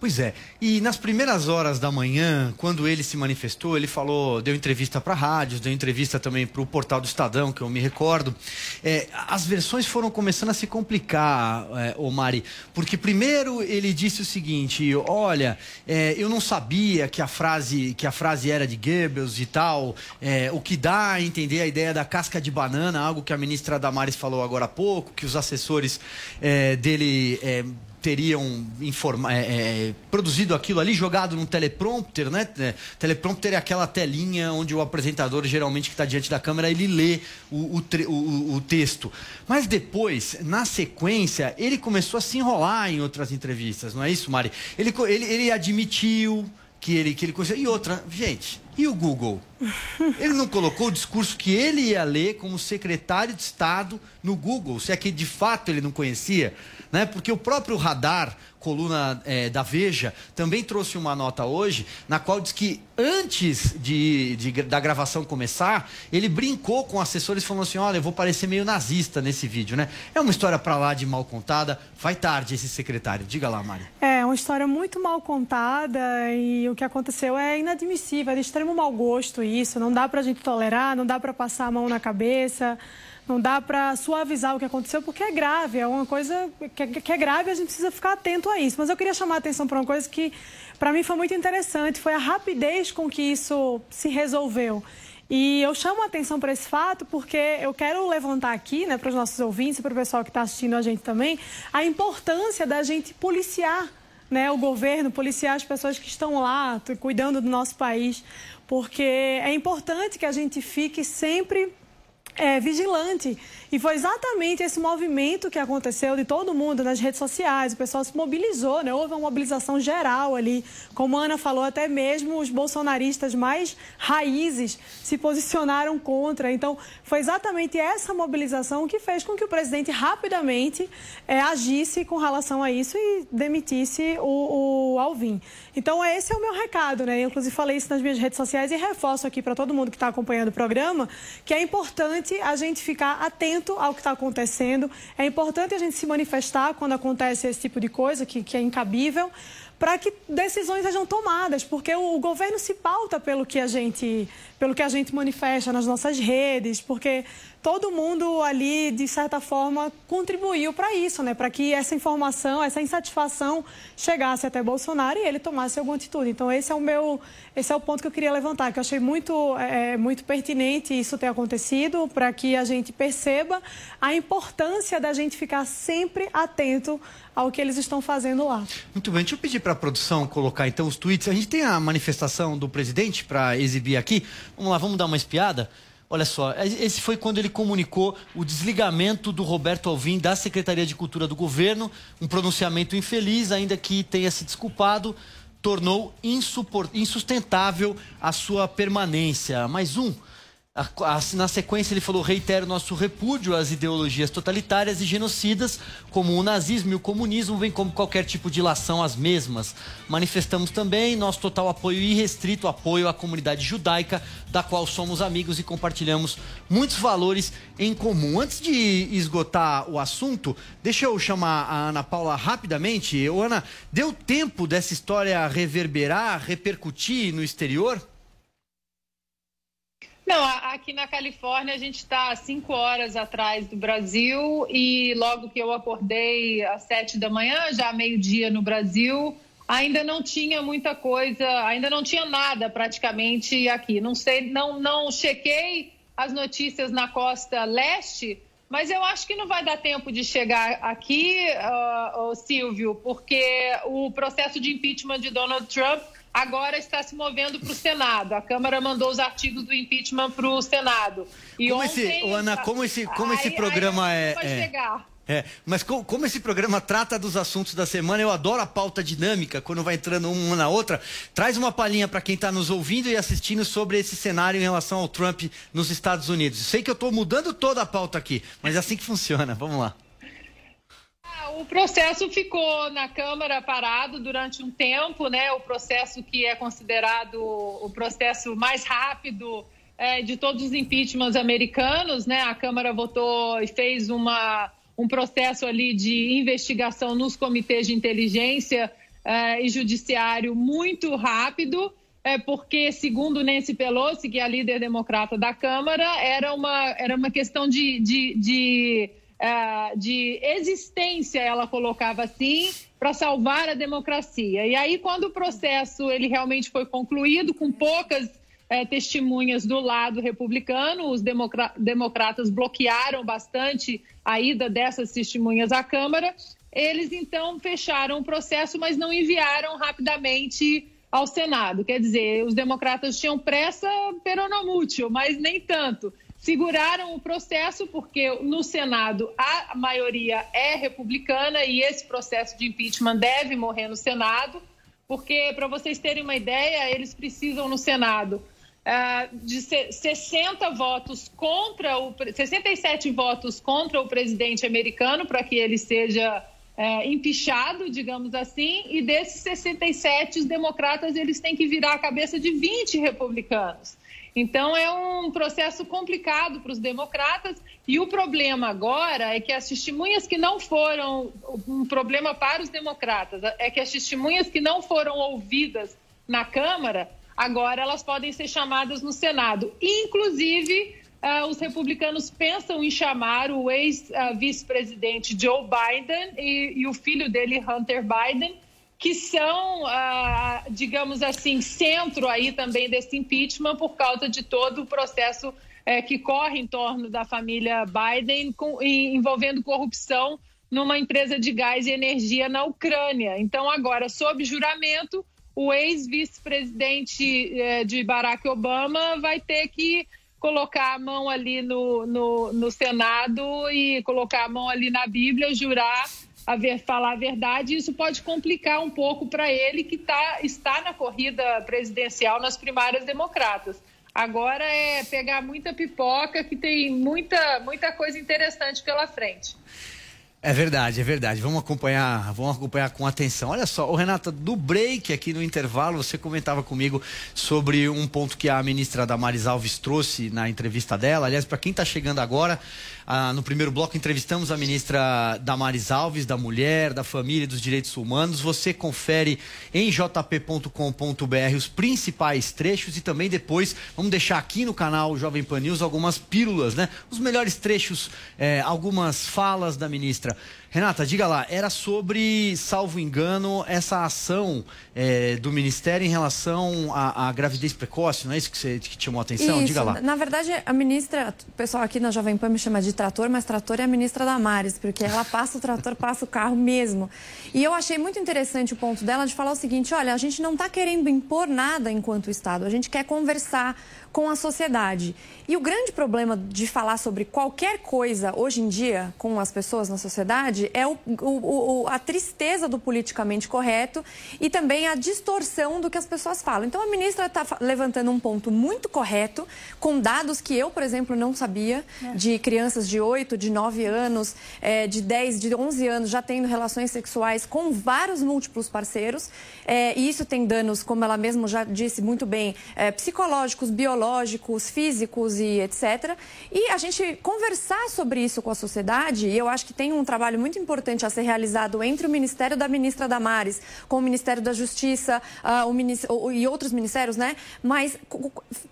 Pois é. E nas primeiras horas da manhã, quando ele se manifestou, ele falou, deu entrevista para rádios, deu entrevista também para o portal do Estadão, que eu me recordo. É, as versões foram começando a se complicar, é, Omari, porque primeiro ele disse o seguinte: olha, é, eu não sabia que a frase que a frase era de Goebbels e tal, é, o que dá a entender a ideia da casca de banana, algo que a ministra Damares falou agora há pouco, que os assessores é, dele é, teriam informa, é, é, produzido aquilo ali, jogado num teleprompter, né? É, teleprompter é aquela telinha onde o apresentador, geralmente que está diante da câmera, ele lê o, o, o, o, texto. Mas depois, na sequência, ele começou a se enrolar em outras entrevistas, não é isso, Mari? Ele, ele, ele admitiu que ele, que ele E outra, gente, e o Google? Ele não colocou o discurso que ele ia ler como secretário de Estado no Google, se é que de fato ele não conhecia né? Porque o próprio radar, coluna é, da Veja, também trouxe uma nota hoje, na qual diz que antes de, de, da gravação começar, ele brincou com assessores falando assim: olha, eu vou parecer meio nazista nesse vídeo, né? É uma história para lá de mal contada. Vai tarde esse secretário. Diga lá, Mari. É, uma história muito mal contada e o que aconteceu é inadmissível, é de extremo mau gosto isso. Não dá para a gente tolerar, não dá para passar a mão na cabeça. Não dá para suavizar o que aconteceu, porque é grave, é uma coisa que, que é grave e a gente precisa ficar atento a isso. Mas eu queria chamar a atenção para uma coisa que, para mim, foi muito interessante, foi a rapidez com que isso se resolveu. E eu chamo a atenção para esse fato porque eu quero levantar aqui, né, para os nossos ouvintes e para o pessoal que está assistindo a gente também, a importância da gente policiar né, o governo, policiar as pessoas que estão lá cuidando do nosso país, porque é importante que a gente fique sempre é, vigilante. E foi exatamente esse movimento que aconteceu de todo mundo nas redes sociais. O pessoal se mobilizou, né? houve uma mobilização geral ali. Como a Ana falou, até mesmo os bolsonaristas mais raízes se posicionaram contra. Então, foi exatamente essa mobilização que fez com que o presidente rapidamente é, agisse com relação a isso e demitisse o, o Alvim. Então, esse é o meu recado, né? Eu, inclusive, falei isso nas minhas redes sociais e reforço aqui para todo mundo que está acompanhando o programa que é importante a gente ficar atento ao que está acontecendo. É importante a gente se manifestar quando acontece esse tipo de coisa, que, que é incabível para que decisões sejam tomadas, porque o, o, governo se pauta pelo que a gente, pelo que a gente manifesta nas nossas redes, porque todo mundo ali, de certa forma, contribuiu para isso, né? para que essa informação, essa insatisfação chegasse até Bolsonaro e ele tomasse alguma atitude. Então, esse é o meu, esse é o ponto que eu queria levantar, que eu achei muito, é, muito pertinente isso ter acontecido, para que a gente perceba a importância da gente ficar sempre atento ao que eles estão fazendo lá. Muito bem, deixa eu pedir para a produção colocar então os tweets. A gente tem a manifestação do presidente para exibir aqui. Vamos lá, vamos dar uma espiada. Olha só, esse foi quando ele comunicou o desligamento do Roberto Alvim da Secretaria de Cultura do governo, um pronunciamento infeliz, ainda que tenha se desculpado, tornou insustentável a sua permanência. Mais um na sequência, ele falou: reitero nosso repúdio às ideologias totalitárias e genocidas, como o nazismo e o comunismo, bem como qualquer tipo de ilação às mesmas. Manifestamos também nosso total apoio e irrestrito apoio à comunidade judaica, da qual somos amigos e compartilhamos muitos valores em comum. Antes de esgotar o assunto, deixa eu chamar a Ana Paula rapidamente. Ô, Ana, deu tempo dessa história reverberar, repercutir no exterior? Não, aqui na Califórnia a gente está cinco horas atrás do Brasil e logo que eu acordei às sete da manhã, já meio-dia no Brasil, ainda não tinha muita coisa, ainda não tinha nada praticamente aqui. Não sei, não, não chequei as notícias na costa leste, mas eu acho que não vai dar tempo de chegar aqui, uh, Silvio, porque o processo de impeachment de Donald Trump agora está se movendo para o Senado. A Câmara mandou os artigos do impeachment para o Senado. E como ontem, esse, Ana, como esse, como esse programa aí é, é, é, mas como, como, esse programa trata dos assuntos da semana, eu adoro a pauta dinâmica, quando vai entrando uma na outra. Traz uma palhinha para quem está nos ouvindo e assistindo sobre esse cenário em relação ao Trump nos Estados Unidos. Sei que eu estou mudando toda a pauta aqui, mas é assim que funciona. Vamos lá. O processo ficou na Câmara parado durante um tempo, né? O processo que é considerado o processo mais rápido é, de todos os impeachments americanos, né? A Câmara votou e fez uma, um processo ali de investigação nos comitês de inteligência é, e judiciário muito rápido. É porque, segundo Nancy Pelosi, que é a líder democrata da Câmara, era uma, era uma questão de, de, de é, de existência, ela colocava assim, para salvar a democracia. E aí, quando o processo ele realmente foi concluído, com poucas é, testemunhas do lado republicano, os democratas bloquearam bastante a ida dessas testemunhas à Câmara. Eles então fecharam o processo, mas não enviaram rapidamente ao Senado. Quer dizer, os democratas tinham pressa peronomútil, mas nem tanto seguraram o processo porque no Senado a maioria é republicana e esse processo de impeachment deve morrer no Senado, porque, para vocês terem uma ideia, eles precisam no Senado uh, de 60 votos contra o 67 votos contra o presidente americano para que ele seja uh, empichado, digamos assim, e desses 67 os democratas eles têm que virar a cabeça de 20 republicanos. Então é um processo complicado para os democratas e o problema agora é que as testemunhas que não foram um problema para os democratas é que as testemunhas que não foram ouvidas na Câmara agora elas podem ser chamadas no Senado. Inclusive uh, os republicanos pensam em chamar o ex-vice-presidente Joe Biden e, e o filho dele Hunter Biden que são, ah, digamos assim, centro aí também desse impeachment por causa de todo o processo eh, que corre em torno da família Biden com, envolvendo corrupção numa empresa de gás e energia na Ucrânia. Então, agora, sob juramento, o ex-vice-presidente eh, de Barack Obama vai ter que colocar a mão ali no, no, no Senado e colocar a mão ali na Bíblia, jurar a ver, falar a verdade, isso pode complicar um pouco para ele que tá, está na corrida presidencial nas primárias democratas. Agora é pegar muita pipoca, que tem muita, muita coisa interessante pela frente. É verdade, é verdade. Vamos acompanhar, vamos acompanhar com atenção. Olha só, o Renata, do break aqui no intervalo, você comentava comigo sobre um ponto que a ministra Damares Alves trouxe na entrevista dela. Aliás, para quem está chegando agora, ah, no primeiro bloco entrevistamos a ministra Damares Alves, da Mulher, da Família e dos Direitos Humanos. Você confere em jp.com.br os principais trechos e também depois vamos deixar aqui no canal Jovem Pan News algumas pílulas, né? Os melhores trechos, eh, algumas falas da ministra. Renata, diga lá, era sobre, salvo engano, essa ação é, do Ministério em relação à, à, gravidez precoce, não é isso que, você, que chamou a atenção? Isso. Diga lá. Na verdade, a ministra, o pessoal aqui na Jovem Pan me chama de trator, mas trator é a ministra Damares, porque ela passa o trator, passa o carro mesmo. E eu achei muito interessante o ponto dela de falar o seguinte: olha, a gente não está querendo impor nada enquanto Estado, a gente quer conversar com a sociedade. E o grande problema de falar sobre qualquer coisa hoje em dia com as pessoas na sociedade é o, o, o, a tristeza do politicamente correto e também a distorção do que as pessoas falam. Então a ministra está levantando um ponto muito correto, com dados que eu, por exemplo, não sabia, é. de crianças de 8, de 9 anos, é, de 10, de 11 anos já tendo relações sexuais com vários múltiplos parceiros. É, e isso tem danos, como ela mesma já disse muito bem, é, psicológicos, biológicos biológicos, físicos e etc. E a gente conversar sobre isso com a sociedade, e eu acho que tem um trabalho muito importante a ser realizado entre o Ministério da Ministra Damares, com o Ministério da Justiça uh, e outros ministérios, né? Mas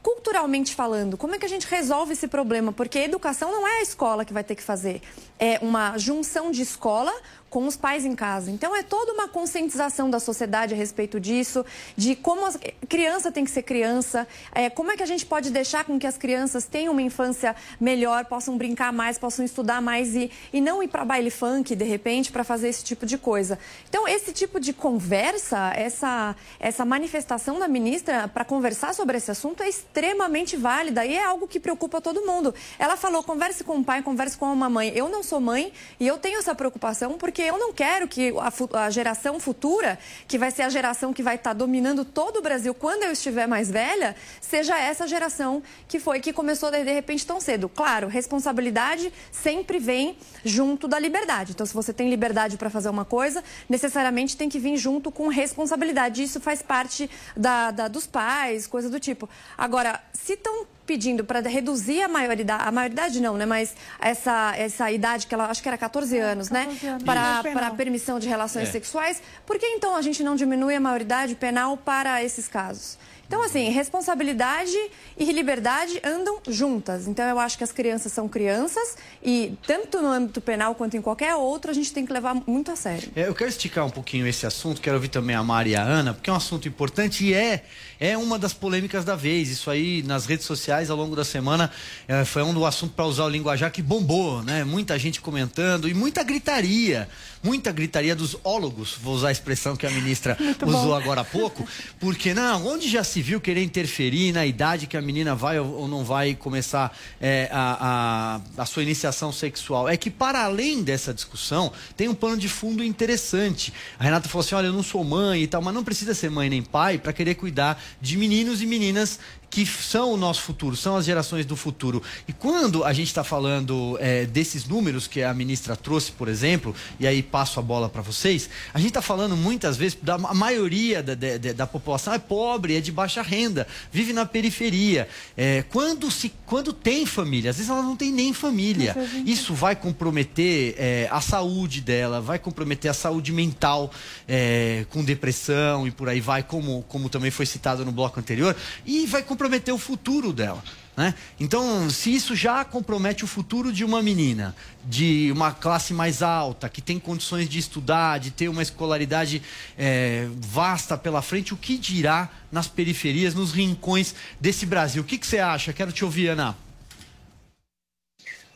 culturalmente falando, como é que a gente resolve esse problema? Porque educação não é a escola que vai ter que fazer, é uma junção de escola com os pais em casa. Então é toda uma conscientização da sociedade a respeito disso, de como a criança tem que ser criança, é, como é que a gente pode deixar com que as crianças tenham uma infância melhor, possam brincar mais, possam estudar mais e, e não ir para baile funk de repente para fazer esse tipo de coisa. Então esse tipo de conversa, essa essa manifestação da ministra para conversar sobre esse assunto é extremamente válida e é algo que preocupa todo mundo. Ela falou converse com o pai, converse com a mamãe. Eu não sou mãe e eu tenho essa preocupação porque porque eu não quero que a, a geração futura, que vai ser a geração que vai estar tá dominando todo o Brasil quando eu estiver mais velha, seja essa geração que foi que começou de, repente tão cedo. Claro, responsabilidade sempre vem junto da liberdade. Então, se você tem liberdade para fazer uma coisa, necessariamente tem que vir junto com responsabilidade. Isso faz parte da, da dos pais, coisa do tipo. Agora, se estão pedindo para reduzir a maioridade, a maioridade não, né? Mas essa, essa idade que ela acho que era 14 é, anos, 14 né? Anos. Para, para a permissão de relações é. sexuais. Por que então a gente não diminui a maioridade penal para esses casos? Então, assim, responsabilidade e liberdade andam juntas. Então, eu acho que as crianças são crianças e, tanto no âmbito penal quanto em qualquer outro, a gente tem que levar muito a sério. É, eu quero esticar um pouquinho esse assunto, quero ouvir também a Mari e a Ana, porque é um assunto importante e é, é uma das polêmicas da vez. Isso aí, nas redes sociais, ao longo da semana, é, foi um do assunto, para usar o linguajar, que bombou, né? Muita gente comentando e muita gritaria. Muita gritaria dos ólogos, vou usar a expressão que a ministra muito usou bom. agora há pouco, porque, não, onde já se civil querer interferir na idade que a menina vai ou não vai começar é, a, a, a, sua iniciação sexual. É que, para além dessa discussão, tem um pano de fundo interessante. A Renata falou assim: olha, eu não sou mãe e tal, mas não precisa ser mãe nem pai para querer cuidar de meninos e meninas que são o nosso futuro, são as gerações do futuro. E quando a gente está falando é, desses números que a ministra trouxe, por exemplo, e aí passo a bola para vocês, a gente está falando muitas vezes, da, a maioria da, da, da, população é pobre, é de baixa renda, vive na periferia. É, quando, se, quando tem família, às vezes ela não tem nem família. Isso vai comprometer é, a saúde dela, vai comprometer a saúde mental, é, com depressão e por aí vai, como, como também foi citado no bloco anterior, e vai comprometer comprometer o futuro dela. Né? Então, se isso já compromete o futuro de uma menina de uma classe mais alta, que tem condições de estudar, de ter uma escolaridade é, vasta pela frente, o que dirá nas periferias, nos rincões desse Brasil? O que, que você acha? Quero te ouvir, Ana.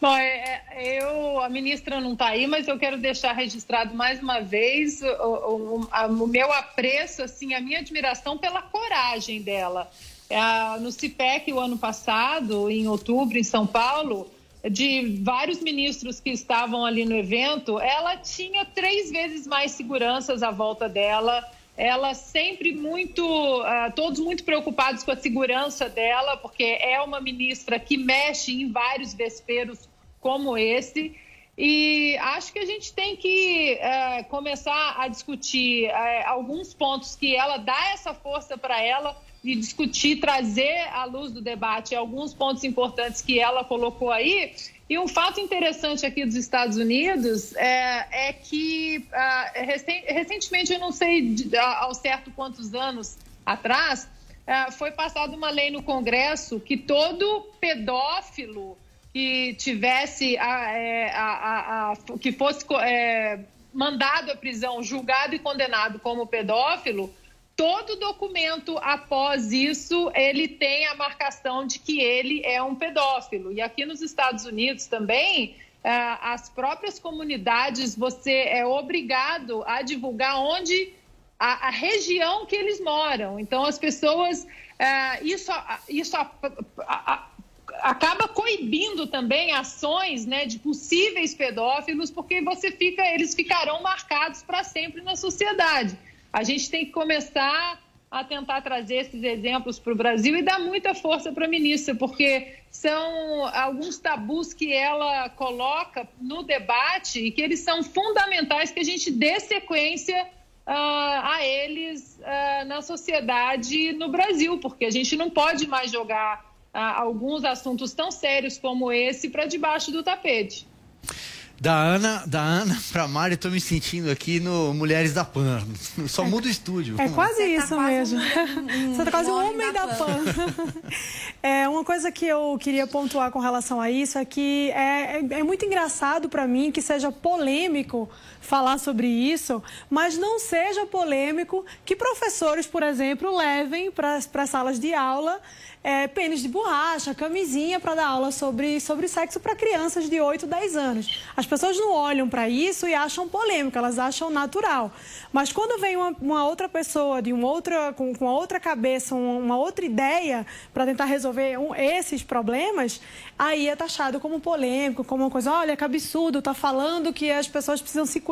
Bom, é, é, eu, a ministra não está aí, mas eu quero deixar registrado mais uma vez o, o, o, meu apreço, assim, a minha admiração pela coragem dela no CIPEC o ano passado, em outubro, em São Paulo, de vários ministros que estavam ali no evento, ela tinha três vezes mais seguranças à volta dela. Ela sempre muito, uh, todos muito preocupados com a segurança dela, porque é uma ministra que mexe em vários vesperos como esse. E acho que a gente tem que uh, começar a discutir uh, alguns pontos que ela dá essa força para ela de discutir, trazer à luz do debate alguns pontos importantes que ela colocou aí. E um fato interessante aqui dos Estados Unidos é, é que uh, recentemente, eu não sei de, ao certo quantos anos atrás, uh, foi passada uma lei no Congresso que todo pedófilo que tivesse a, é, a, a que fosse é, mandado à prisão, julgado e condenado como pedófilo, todo documento após isso ele tem a marcação de que ele é um pedófilo. E aqui nos Estados Unidos também, é, as próprias comunidades, você é obrigado a divulgar onde a, a região que eles moram. Então, as pessoas. É, isso isso a, a, acaba coibindo também ações né, de possíveis pedófilos, porque você fica, eles ficarão marcados para sempre na sociedade. A gente tem que começar a tentar trazer esses exemplos para o Brasil e dar muita força para a ministra, porque são alguns tabus que ela coloca no debate e que eles são fundamentais que a gente dê sequência uh, a eles uh, na sociedade no Brasil, porque a gente não pode mais jogar alguns assuntos tão sérios como esse para debaixo do tapete. Da Ana, da Ana pra Mari, eu tô me sentindo aqui no Mulheres da Pan. Só muda o estúdio. É quase Você tá isso tá mesmo. Um, Você tá quase um homem da, da Pan. é, uma coisa que eu queria pontuar com relação a isso é que é, é, é muito engraçado para mim que seja polêmico falar sobre isso, mas não seja polêmico que professores, por exemplo, levem para as salas de aula é, pênis de borracha, camisinha para dar aula sobre, sobre sexo para crianças de 8, 10 anos. As pessoas não olham para isso e acham polêmico, elas acham natural. Mas quando vem uma, uma outra pessoa de uma outra, com, com uma outra cabeça, uma outra ideia para tentar resolver um, esses problemas, aí é taxado como polêmico, como uma coisa, olha que absurdo, está falando que as pessoas precisam se cuidar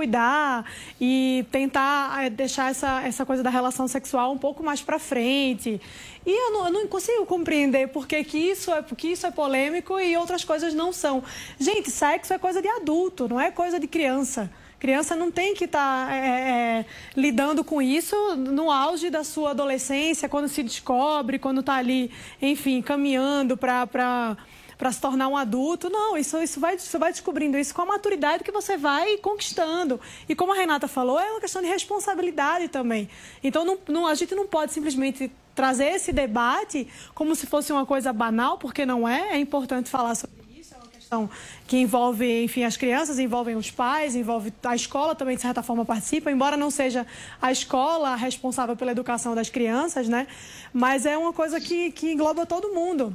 e tentar é, deixar essa, essa coisa da relação sexual um pouco mais para frente. E eu não, eu não, consigo compreender por que, isso é, que isso é polêmico e outras coisas não são. Gente, sexo é coisa de adulto, não é coisa de criança. Criança não tem que estar tá, é, é, lidando com isso no auge da sua adolescência, quando se descobre, quando está ali, enfim, caminhando para para se tornar um adulto. Não, isso, isso vai, você vai descobrindo isso com a maturidade que você vai conquistando. E como a Renata falou, é uma questão de responsabilidade também. Então, não, não, a gente não pode simplesmente trazer esse debate como se fosse uma coisa banal, porque não é. É importante falar sobre. É que envolve, enfim, as crianças, envolve os pais, envolve a escola também, de certa forma, participa, embora não seja a escola responsável pela educação das crianças, né? Mas é uma coisa que, que engloba todo mundo.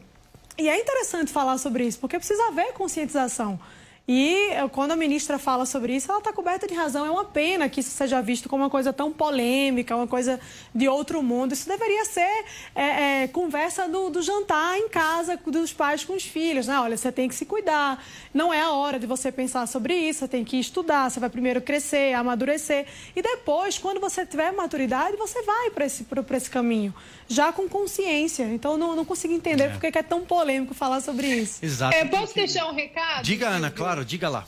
E é interessante falar sobre isso, porque precisa haver conscientização. E eh, quando a ministra fala sobre isso, ela está coberta de razão. É uma pena que isso seja visto como uma coisa tão polêmica, uma coisa de outro mundo. Isso deveria ser é, é, conversa do, do, jantar em casa dos pais com os filhos. Né? Olha, você tem que se cuidar. Não é a hora de você pensar sobre isso. Você tem que estudar. Você vai primeiro crescer, amadurecer. E depois, quando você tiver maturidade, você vai para esse, esse caminho. Já com consciência. Então, não, não consigo entender é. porque é tão polêmico falar sobre isso. Exato. É, posso deixar um recado? Diga, Ana, claro. Claro, diga lá.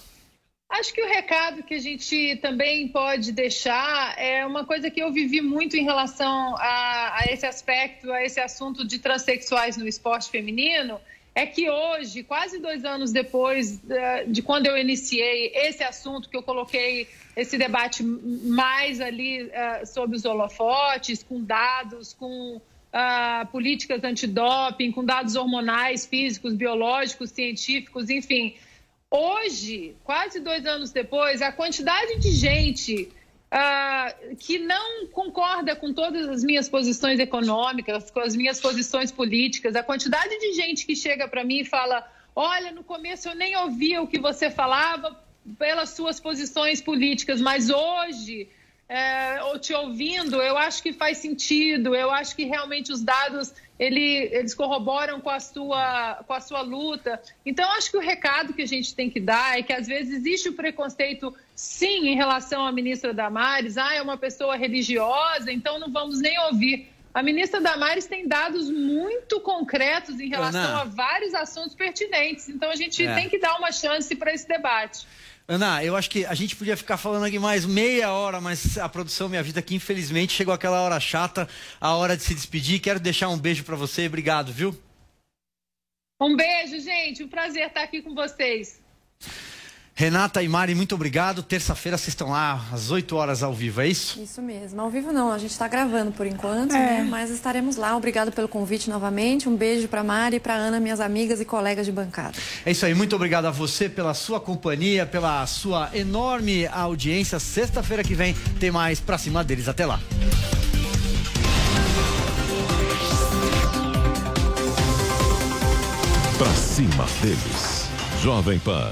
Acho que o recado que a gente também pode deixar é uma coisa que eu vivi muito em relação a, a, esse aspecto, a esse assunto de transexuais no esporte feminino, é que hoje, quase dois anos depois de, de quando eu iniciei esse assunto, que eu coloquei esse debate mais ali uh, sobre os holofotes, com dados, com uh, políticas antidoping, com dados hormonais, físicos, biológicos, científicos, enfim. Hoje, quase dois anos depois, a quantidade de gente uh, que não concorda com todas as minhas posições econômicas, com as minhas posições políticas, a quantidade de gente que chega para mim e fala: Olha, no começo eu nem ouvia o que você falava pelas suas posições políticas, mas hoje é, te ouvindo, eu acho que faz sentido, eu acho que realmente os dados ele, eles corroboram com a, sua, com a sua luta. Então, acho que o recado que a gente tem que dar é que às vezes existe o preconceito, sim, em relação à ministra Damares, ah, é uma pessoa religiosa, então não vamos nem ouvir. A ministra Damares tem dados muito concretos em relação Ana. a vários assuntos pertinentes. Então, a gente é. tem que dar uma chance para esse debate. Ana, eu acho que a gente podia ficar falando aqui mais meia hora, mas a produção me avisa que infelizmente chegou aquela hora chata, a hora de se despedir. Quero deixar um beijo para você, obrigado, viu? Um beijo, gente. Um prazer estar aqui com vocês. Renata e Mari, muito obrigado. Terça-feira vocês estão lá às 8 horas ao vivo, é isso? Isso mesmo. Ao vivo não, a gente está gravando por enquanto, É. né? Mas estaremos lá. Obrigado pelo convite novamente. Um beijo para Mari e para Ana, minhas amigas e colegas de bancada. É isso aí, muito obrigado a você pela sua companhia, pela sua enorme audiência. Sexta-feira que vem tem mais pra cima deles. Até lá. Pra cima deles. Jovem Pan.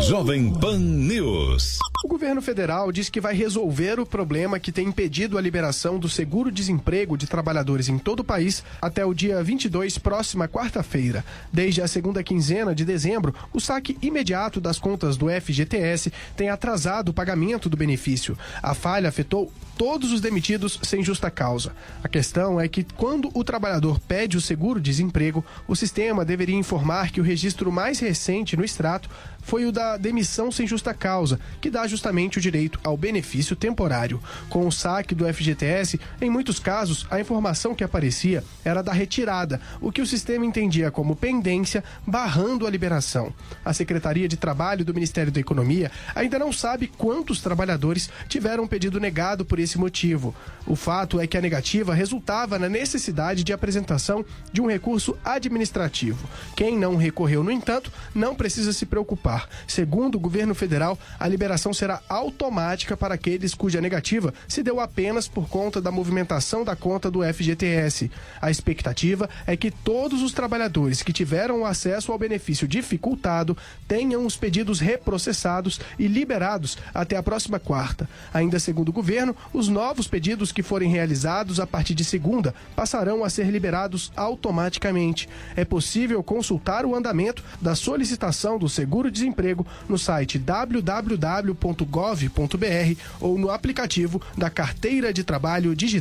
Jovem Pan News. O governo federal diz que vai resolver o problema que tem impedido a liberação do seguro-desemprego de trabalhadores em todo o país até o dia 22, próxima quarta-feira. Desde a segunda quinzena de dezembro, o saque imediato das contas do FGTS tem atrasado o pagamento do benefício. A falha afetou todos os demitidos sem justa causa. A questão é que, quando o trabalhador pede o seguro-desemprego, o sistema deveria informar que o registro mais recente no extrato foi o da demissão sem justa causa, que dá justamente o direito ao benefício temporário. Com o saque do FGTS, em muitos casos, a informação que aparecia era da retirada, o que o sistema entendia como pendência, barrando a liberação. A Secretaria de Trabalho do Ministério da Economia ainda não sabe quantos trabalhadores tiveram pedido negado por esse motivo. O fato é que a negativa resultava na necessidade de apresentação de um recurso administrativo. Quem não recorreu, no entanto, não precisa se preocupar. Segundo o governo federal, a liberação será automática para aqueles cuja negativa se deu apenas por conta da movimentação da conta do FGTS. A expectativa é que todos os trabalhadores que tiveram acesso ao benefício dificultado tenham os pedidos reprocessados e liberados até a próxima quarta. Ainda segundo o governo, os novos pedidos que forem realizados a partir de segunda passarão a ser liberados automaticamente. É possível consultar o andamento da solicitação do seguro-desemprego no site www.gov.br ou no aplicativo da Carteira de Trabalho Digital.